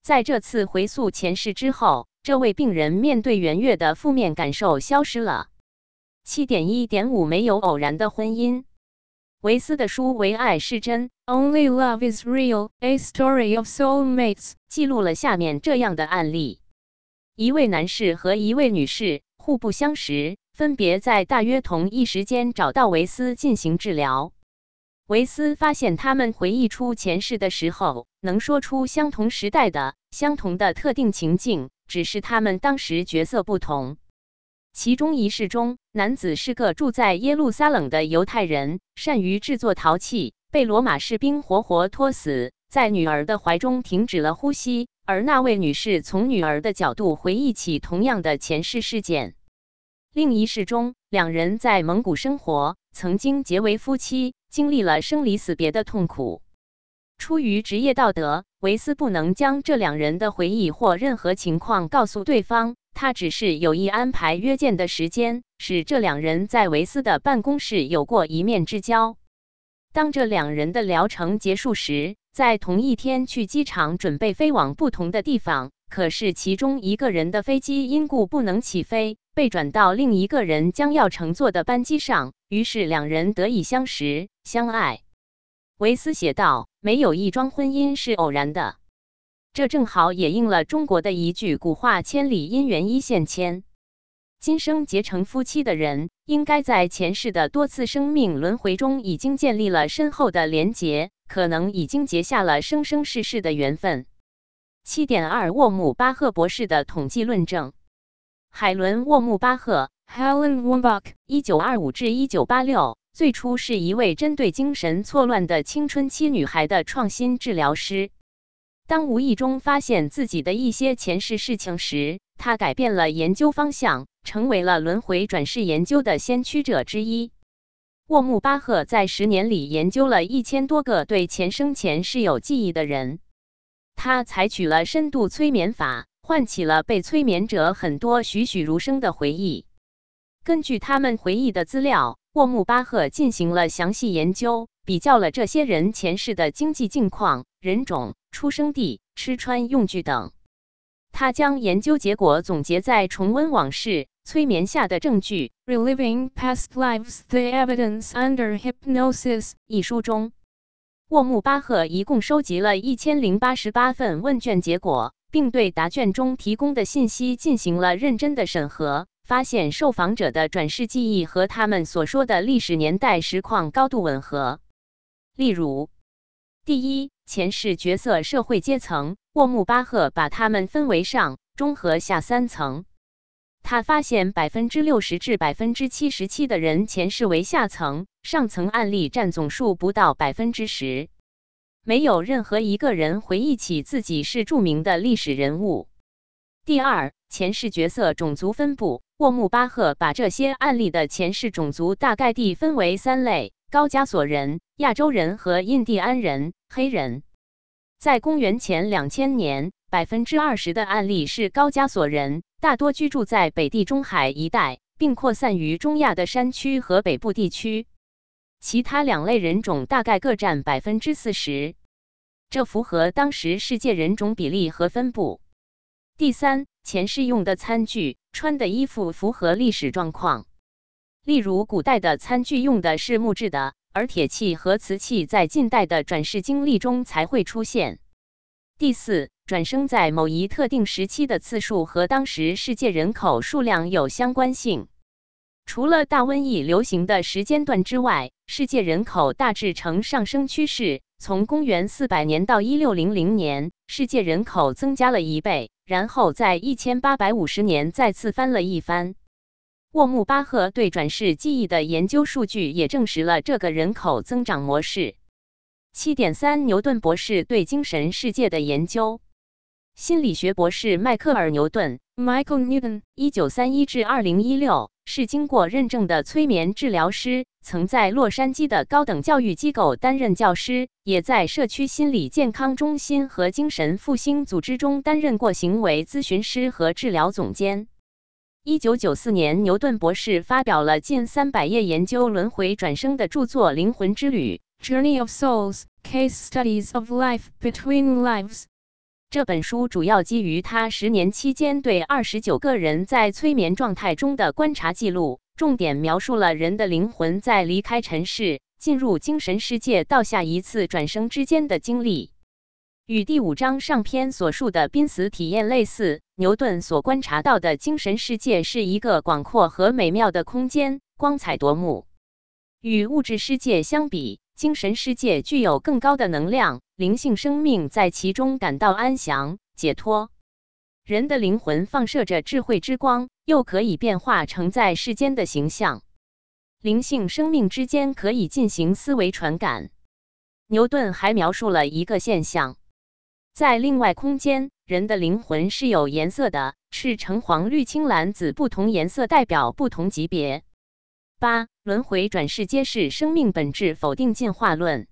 在这次回溯前世之后。这位病人面对圆月的负面感受消失了。七点一点五没有偶然的婚姻。维斯的书《唯爱是真》（Only Love Is Real: A Story of Soulmates） 记录了下面这样的案例：一位男士和一位女士互不相识，分别在大约同一时间找到维斯进行治疗。维斯发现他们回忆出前世的时候，能说出相同时代的、相同的特定情境。只是他们当时角色不同。其中一世中，男子是个住在耶路撒冷的犹太人，善于制作陶器，被罗马士兵活活拖死在女儿的怀中，停止了呼吸。而那位女士从女儿的角度回忆起同样的前世事件。另一世中，两人在蒙古生活，曾经结为夫妻，经历了生离死别的痛苦。出于职业道德，维斯不能将这两人的回忆或任何情况告诉对方。他只是有意安排约见的时间，使这两人在维斯的办公室有过一面之交。当这两人的疗程结束时，在同一天去机场准备飞往不同的地方。可是其中一个人的飞机因故不能起飞，被转到另一个人将要乘坐的班机上。于是两人得以相识、相爱。维斯写道：“没有一桩婚姻是偶然的。”这正好也应了中国的一句古话：“千里姻缘一线牵。”今生结成夫妻的人，应该在前世的多次生命轮回中已经建立了深厚的连结，可能已经结下了生生世世的缘分。七点二，沃姆巴赫博士的统计论证：海伦·沃姆巴赫 （Helen Wambach，一九二五至一九八六）。最初是一位针对精神错乱的青春期女孩的创新治疗师。当无意中发现自己的一些前世事情时，他改变了研究方向，成为了轮回转世研究的先驱者之一。沃姆巴赫在十年里研究了一千多个对前生前世有记忆的人。他采取了深度催眠法，唤起了被催眠者很多栩栩如生的回忆。根据他们回忆的资料。沃姆巴赫进行了详细研究，比较了这些人前世的经济境况、人种、出生地、吃穿用具等。他将研究结果总结在《重温往事：催眠下的证据》（Reliving Past Lives: The Evidence Under Hypnosis） 一书中。沃姆巴赫一共收集了一千零八十八份问卷结果，并对答卷中提供的信息进行了认真的审核。发现受访者的转世记忆和他们所说的历史年代实况高度吻合。例如，第一，前世角色社会阶层，沃姆巴赫把他们分为上、中和下三层。他发现百分之六十至百分之七十七的人前世为下层，上层案例占总数不到百分之十。没有任何一个人回忆起自己是著名的历史人物。第二，前世角色种族分布。沃姆巴赫把这些案例的前世种族大概地分为三类：高加索人、亚洲人和印第安人、黑人。在公元前两千年，百分之二十的案例是高加索人，大多居住在北地中海一带，并扩散于中亚的山区和北部地区。其他两类人种大概各占百分之四十，这符合当时世界人种比例和分布。第三，前世用的餐具、穿的衣服符合历史状况，例如古代的餐具用的是木质的，而铁器和瓷器在近代的转世经历中才会出现。第四，转生在某一特定时期的次数和当时世界人口数量有相关性。除了大瘟疫流行的时间段之外，世界人口大致呈上升趋势。从公元400年到1600年，世界人口增加了一倍，然后在1850年再次翻了一番。沃姆巴赫对转世记忆的研究数据也证实了这个人口增长模式。七点三，牛顿博士对精神世界的研究。心理学博士迈克尔·牛顿 （Michael Newton，一九三一至二零一六）是经过认证的催眠治疗师，曾在洛杉矶的高等教育机构担任教师，也在社区心理健康中心和精神复兴组织中担任过行为咨询师和治疗总监。一九九四年，牛顿博士发表了近三百页研究轮回转生的著作《灵魂之旅》。Journey of Souls: Case Studies of Life Between Lives。这本书主要基于他十年期间对二十九个人在催眠状态中的观察记录，重点描述了人的灵魂在离开尘世、进入精神世界到下一次转生之间的经历。与第五章上篇所述的濒死体验类似，牛顿所观察到的精神世界是一个广阔和美妙的空间，光彩夺目。与物质世界相比，精神世界具有更高的能量，灵性生命在其中感到安详、解脱。人的灵魂放射着智慧之光，又可以变化成在世间的形象。灵性生命之间可以进行思维传感。牛顿还描述了一个现象：在另外空间，人的灵魂是有颜色的，赤橙黄绿青蓝紫，不同颜色代表不同级别。八轮回转世揭示生命本质，否定进化论。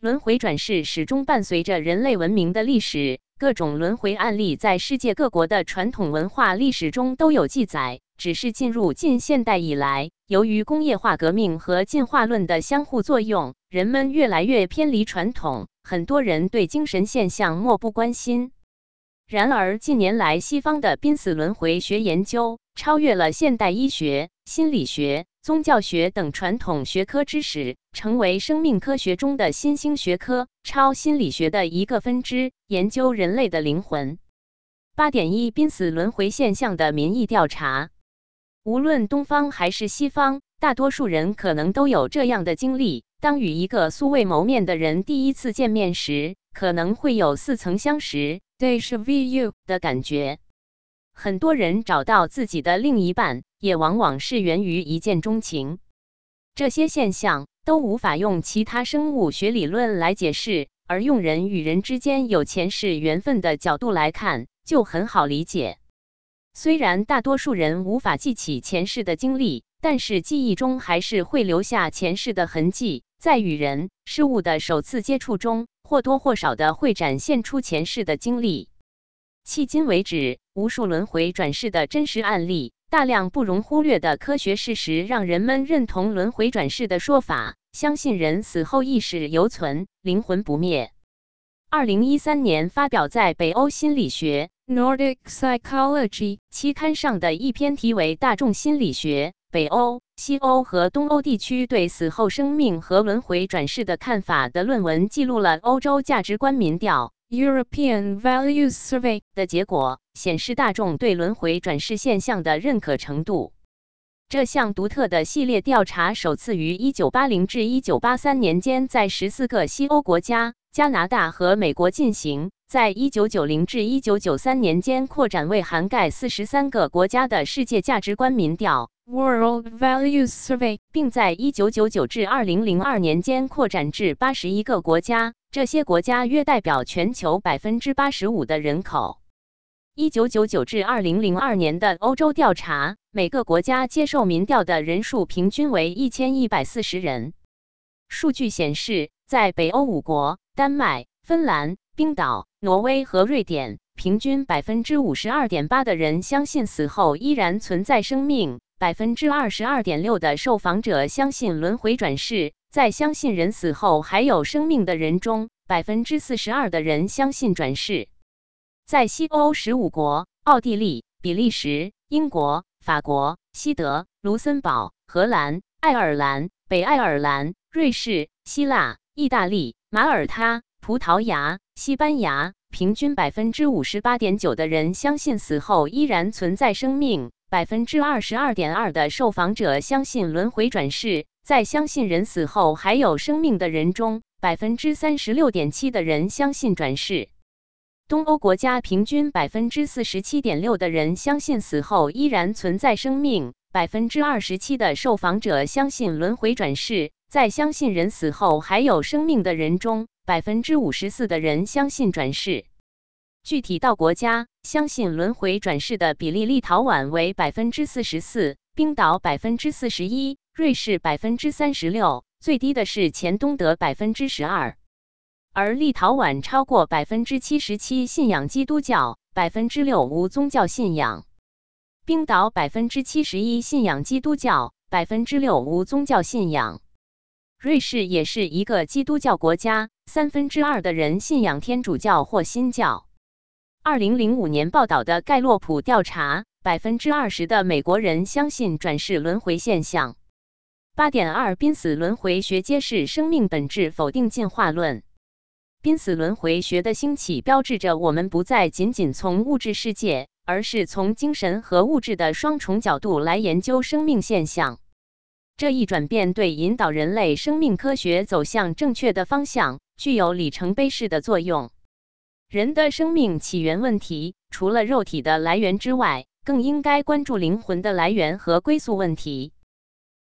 轮回转世始终伴随着人类文明的历史，各种轮回案例在世界各国的传统文化历史中都有记载。只是进入近现代以来，由于工业化革命和进化论的相互作用，人们越来越偏离传统，很多人对精神现象漠不关心。然而近年来，西方的濒死轮回学研究超越了现代医学、心理学。宗教学等传统学科知识成为生命科学中的新兴学科，超心理学的一个分支，研究人类的灵魂。八点一濒死轮回现象的民意调查，无论东方还是西方，大多数人可能都有这样的经历：当与一个素未谋面的人第一次见面时，可能会有似曾相识 （déjà vu） 的感觉。很多人找到自己的另一半。也往往是源于一见钟情，这些现象都无法用其他生物学理论来解释，而用人与人之间有前世缘分的角度来看，就很好理解。虽然大多数人无法记起前世的经历，但是记忆中还是会留下前世的痕迹，在与人事物的首次接触中，或多或少的会展现出前世的经历。迄今为止，无数轮回转世的真实案例。大量不容忽略的科学事实让人们认同轮回转世的说法，相信人死后意识犹存，灵魂不灭。二零一三年发表在北欧心理学 （Nordic Psychology） 期刊上的一篇题为《大众心理学：北欧、西欧和东欧地区对死后生命和轮回转世的看法》的论文，记录了欧洲价值观民调。European Values Survey 的结果显示，大众对轮回转世现象的认可程度。这项独特的系列调查首次于1980至1983年间在14个西欧国家、加拿大和美国进行，在1990至1993年间扩展为涵盖43个国家的世界价值观民调 （World Values Survey），并在1999至2002年间扩展至81个国家。这些国家约代表全球百分之八十五的人口。一九九九至二零零二年的欧洲调查，每个国家接受民调的人数平均为一千一百四十人。数据显示，在北欧五国——丹麦、芬兰、冰岛、挪威和瑞典。平均百分之五十二点八的人相信死后依然存在生命，百分之二十二点六的受访者相信轮回转世。在相信人死后还有生命的人中，百分之四十二的人相信转世。在西欧十五国——奥地利、比利时、英国、法国、西德、卢森堡、荷兰、爱尔兰、北爱尔兰、瑞士、希腊、意大利、马耳他、葡萄牙、西班牙。平均百分之五十八点九的人相信死后依然存在生命，百分之二十二点二的受访者相信轮回转世。在相信人死后还有生命的人中，百分之三十六点七的人相信转世。东欧国家平均百分之四十七点六的人相信死后依然存在生命，百分之二十七的受访者相信轮回转世。在相信人死后还有生命的人中。百分之五十四的人相信转世，具体到国家，相信轮回转世的比例，立陶宛为百分之四十四，冰岛百分之四十一，瑞士百分之三十六，最低的是前东德百分之十二。而立陶宛超过百分之七十七信仰基督教，百分之六无宗教信仰；冰岛百分之七十一信仰基督教，百分之六无宗教信仰。瑞士也是一个基督教国家。三分之二的人信仰天主教或新教。二零零五年报道的盖洛普调查，百分之二十的美国人相信转世轮回现象。八点二，濒死轮回学揭示生命本质，否定进化论。濒死轮回学的兴起，标志着我们不再仅仅从物质世界，而是从精神和物质的双重角度来研究生命现象。这一转变对引导人类生命科学走向正确的方向。具有里程碑式的作用。人的生命起源问题，除了肉体的来源之外，更应该关注灵魂的来源和归宿问题。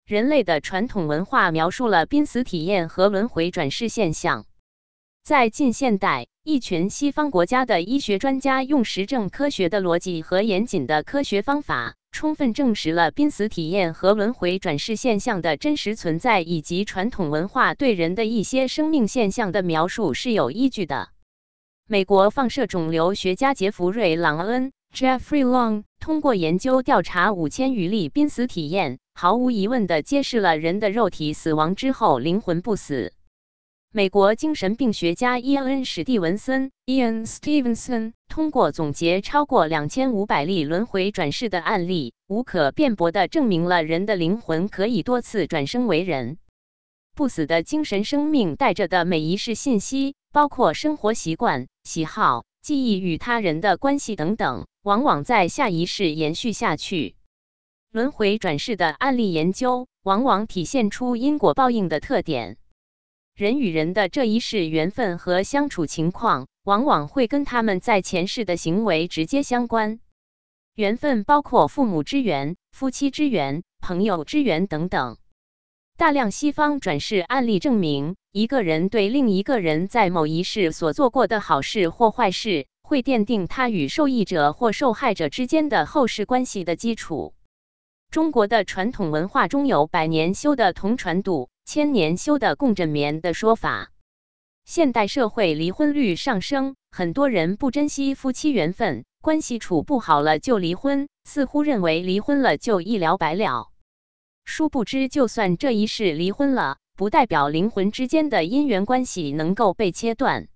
人类的传统文化描述了濒死体验和轮回转世现象。在近现代，一群西方国家的医学专家用实证科学的逻辑和严谨的科学方法。充分证实了濒死体验和轮回转世现象的真实存在，以及传统文化对人的一些生命现象的描述是有依据的。美国放射肿瘤学家杰弗瑞·朗恩 （Jeffrey Long） 通过研究调查五千余例濒死体验，毫无疑问地揭示了人的肉体死亡之后灵魂不死。美国精神病学家伊恩·史蒂文森 （Ian Stevenson） 通过总结超过两千五百例轮回转世的案例，无可辩驳地证明了人的灵魂可以多次转生为人。不死的精神生命带着的每一世信息，包括生活习惯、喜好、记忆与他人的关系等等，往往在下一世延续下去。轮回转世的案例研究，往往体现出因果报应的特点。人与人的这一世缘分和相处情况，往往会跟他们在前世的行为直接相关。缘分包括父母之缘、夫妻之缘、朋友之缘等等。大量西方转世案例证明，一个人对另一个人在某一世所做过的好事或坏事，会奠定他与受益者或受害者之间的后世关系的基础。中国的传统文化中有“百年修得同船渡”。千年修的共枕眠的说法，现代社会离婚率上升，很多人不珍惜夫妻缘分，关系处不好了就离婚，似乎认为离婚了就一了百了。殊不知，就算这一世离婚了，不代表灵魂之间的姻缘关系能够被切断。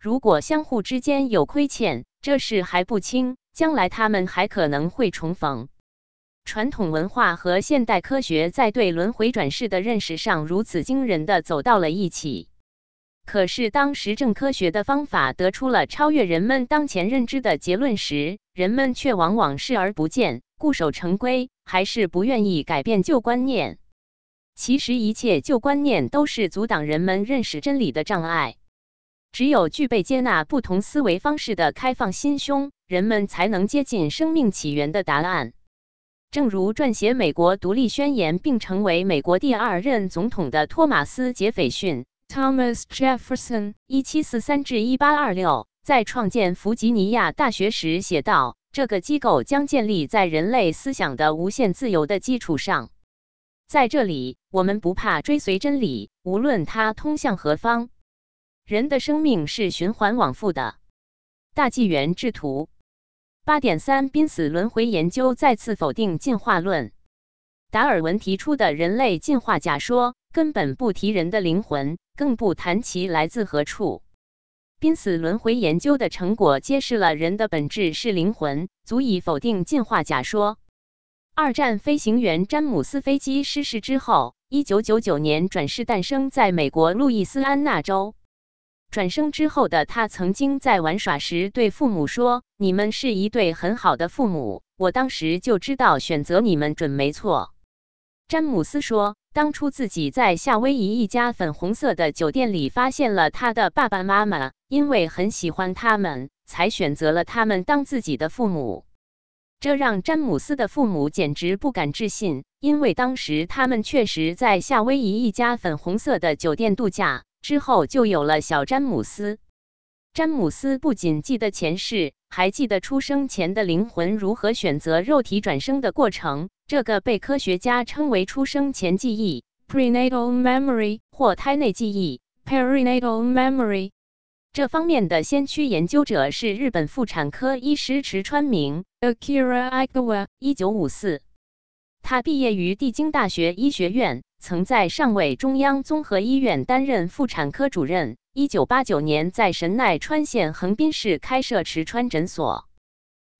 如果相互之间有亏欠，这事还不清，将来他们还可能会重逢。传统文化和现代科学在对轮回转世的认识上如此惊人的走到了一起，可是当实证科学的方法得出了超越人们当前认知的结论时，人们却往往视而不见，固守成规，还是不愿意改变旧观念。其实，一切旧观念都是阻挡人们认识真理的障碍。只有具备接纳不同思维方式的开放心胸，人们才能接近生命起源的答案。正如撰写美国独立宣言并成为美国第二任总统的托马斯·杰斐逊 （Thomas Jefferson，一七四三至一八二六）在创建弗吉尼亚大学时写道：“这个机构将建立在人类思想的无限自由的基础上。在这里，我们不怕追随真理，无论它通向何方。人的生命是循环往复的。”大纪元制图。八点三，濒死轮回研究再次否定进化论。达尔文提出的人类进化假说根本不提人的灵魂，更不谈其来自何处。濒死轮回研究的成果揭示了人的本质是灵魂，足以否定进化假说。二战飞行员詹姆斯飞机失事之后，一九九九年转世诞生在美国路易斯安那州。转生之后的他曾经在玩耍时对父母说：“你们是一对很好的父母，我当时就知道选择你们准没错。”詹姆斯说：“当初自己在夏威夷一家粉红色的酒店里发现了他的爸爸妈妈，因为很喜欢他们，才选择了他们当自己的父母。这让詹姆斯的父母简直不敢置信，因为当时他们确实在夏威夷一家粉红色的酒店度假。之后就有了小詹姆斯。詹姆斯不仅记得前世，还记得出生前的灵魂如何选择肉体转生的过程。”这个被科学家称为出生前记忆 （prenatal memory） 或胎内记忆 （perinatal memory）。这方面的先驱研究者是日本妇产科医师池川明 （Akira Igawa）。一九五四，他毕业于帝京大学医学院，曾在上尾中央综合医院担任妇产科主任。一九八九年在神奈川县横滨市开设池川诊所。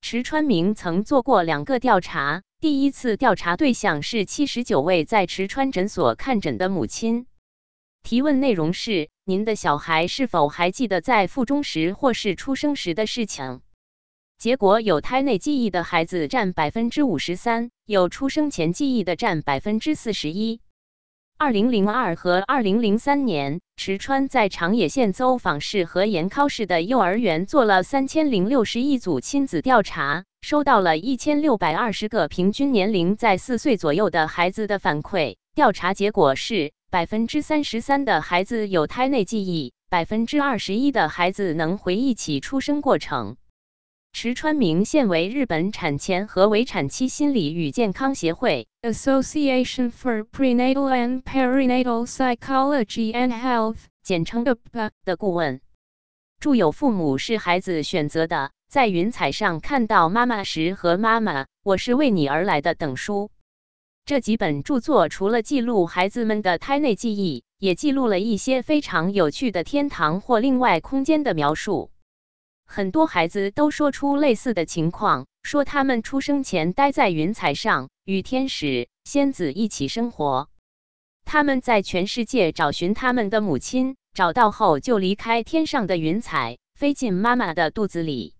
池川明曾做过两个调查。第一次调查对象是七十九位在池川诊所看诊的母亲，提问内容是：您的小孩是否还记得在腹中时或是出生时的事情？结果有胎内记忆的孩子占百分之五十三，有出生前记忆的占百分之四十一。二零零二和二零零三年，池川在长野县走访市和岩尻市的幼儿园做了三千零六十一组亲子调查。收到了一千六百二十个平均年龄在四岁左右的孩子的反馈，调查结果是百分之三十三的孩子有胎内记忆，百分之二十一的孩子能回忆起出生过程。池川明现为日本产前和围产期心理与健康协会 （Association for Prenatal and Perinatal Psychology and Health，简称 APA） 的顾问。著有《父母是孩子选择的》。在云彩上看到妈妈时和妈妈，我是为你而来的等书。这几本著作除了记录孩子们的胎内记忆，也记录了一些非常有趣的天堂或另外空间的描述。很多孩子都说出类似的情况，说他们出生前待在云彩上，与天使、仙子一起生活。他们在全世界找寻他们的母亲，找到后就离开天上的云彩，飞进妈妈的肚子里。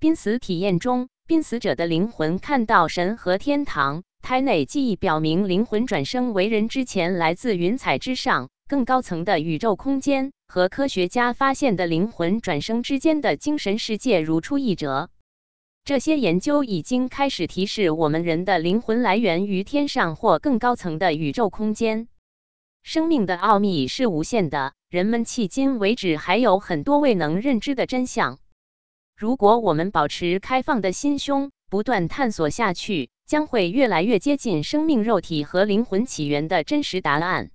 濒死体验中，濒死者的灵魂看到神和天堂。胎内记忆表明，灵魂转生为人之前来自云彩之上更高层的宇宙空间，和科学家发现的灵魂转生之间的精神世界如出一辙。这些研究已经开始提示我们，人的灵魂来源于天上或更高层的宇宙空间。生命的奥秘是无限的，人们迄今为止还有很多未能认知的真相。如果我们保持开放的心胸，不断探索下去，将会越来越接近生命肉体和灵魂起源的真实答案。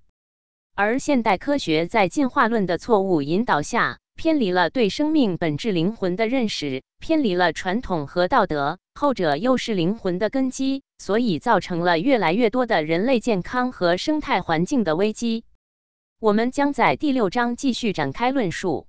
而现代科学在进化论的错误引导下，偏离了对生命本质灵魂的认识，偏离了传统和道德，后者又是灵魂的根基，所以造成了越来越多的人类健康和生态环境的危机。我们将在第六章继续展开论述。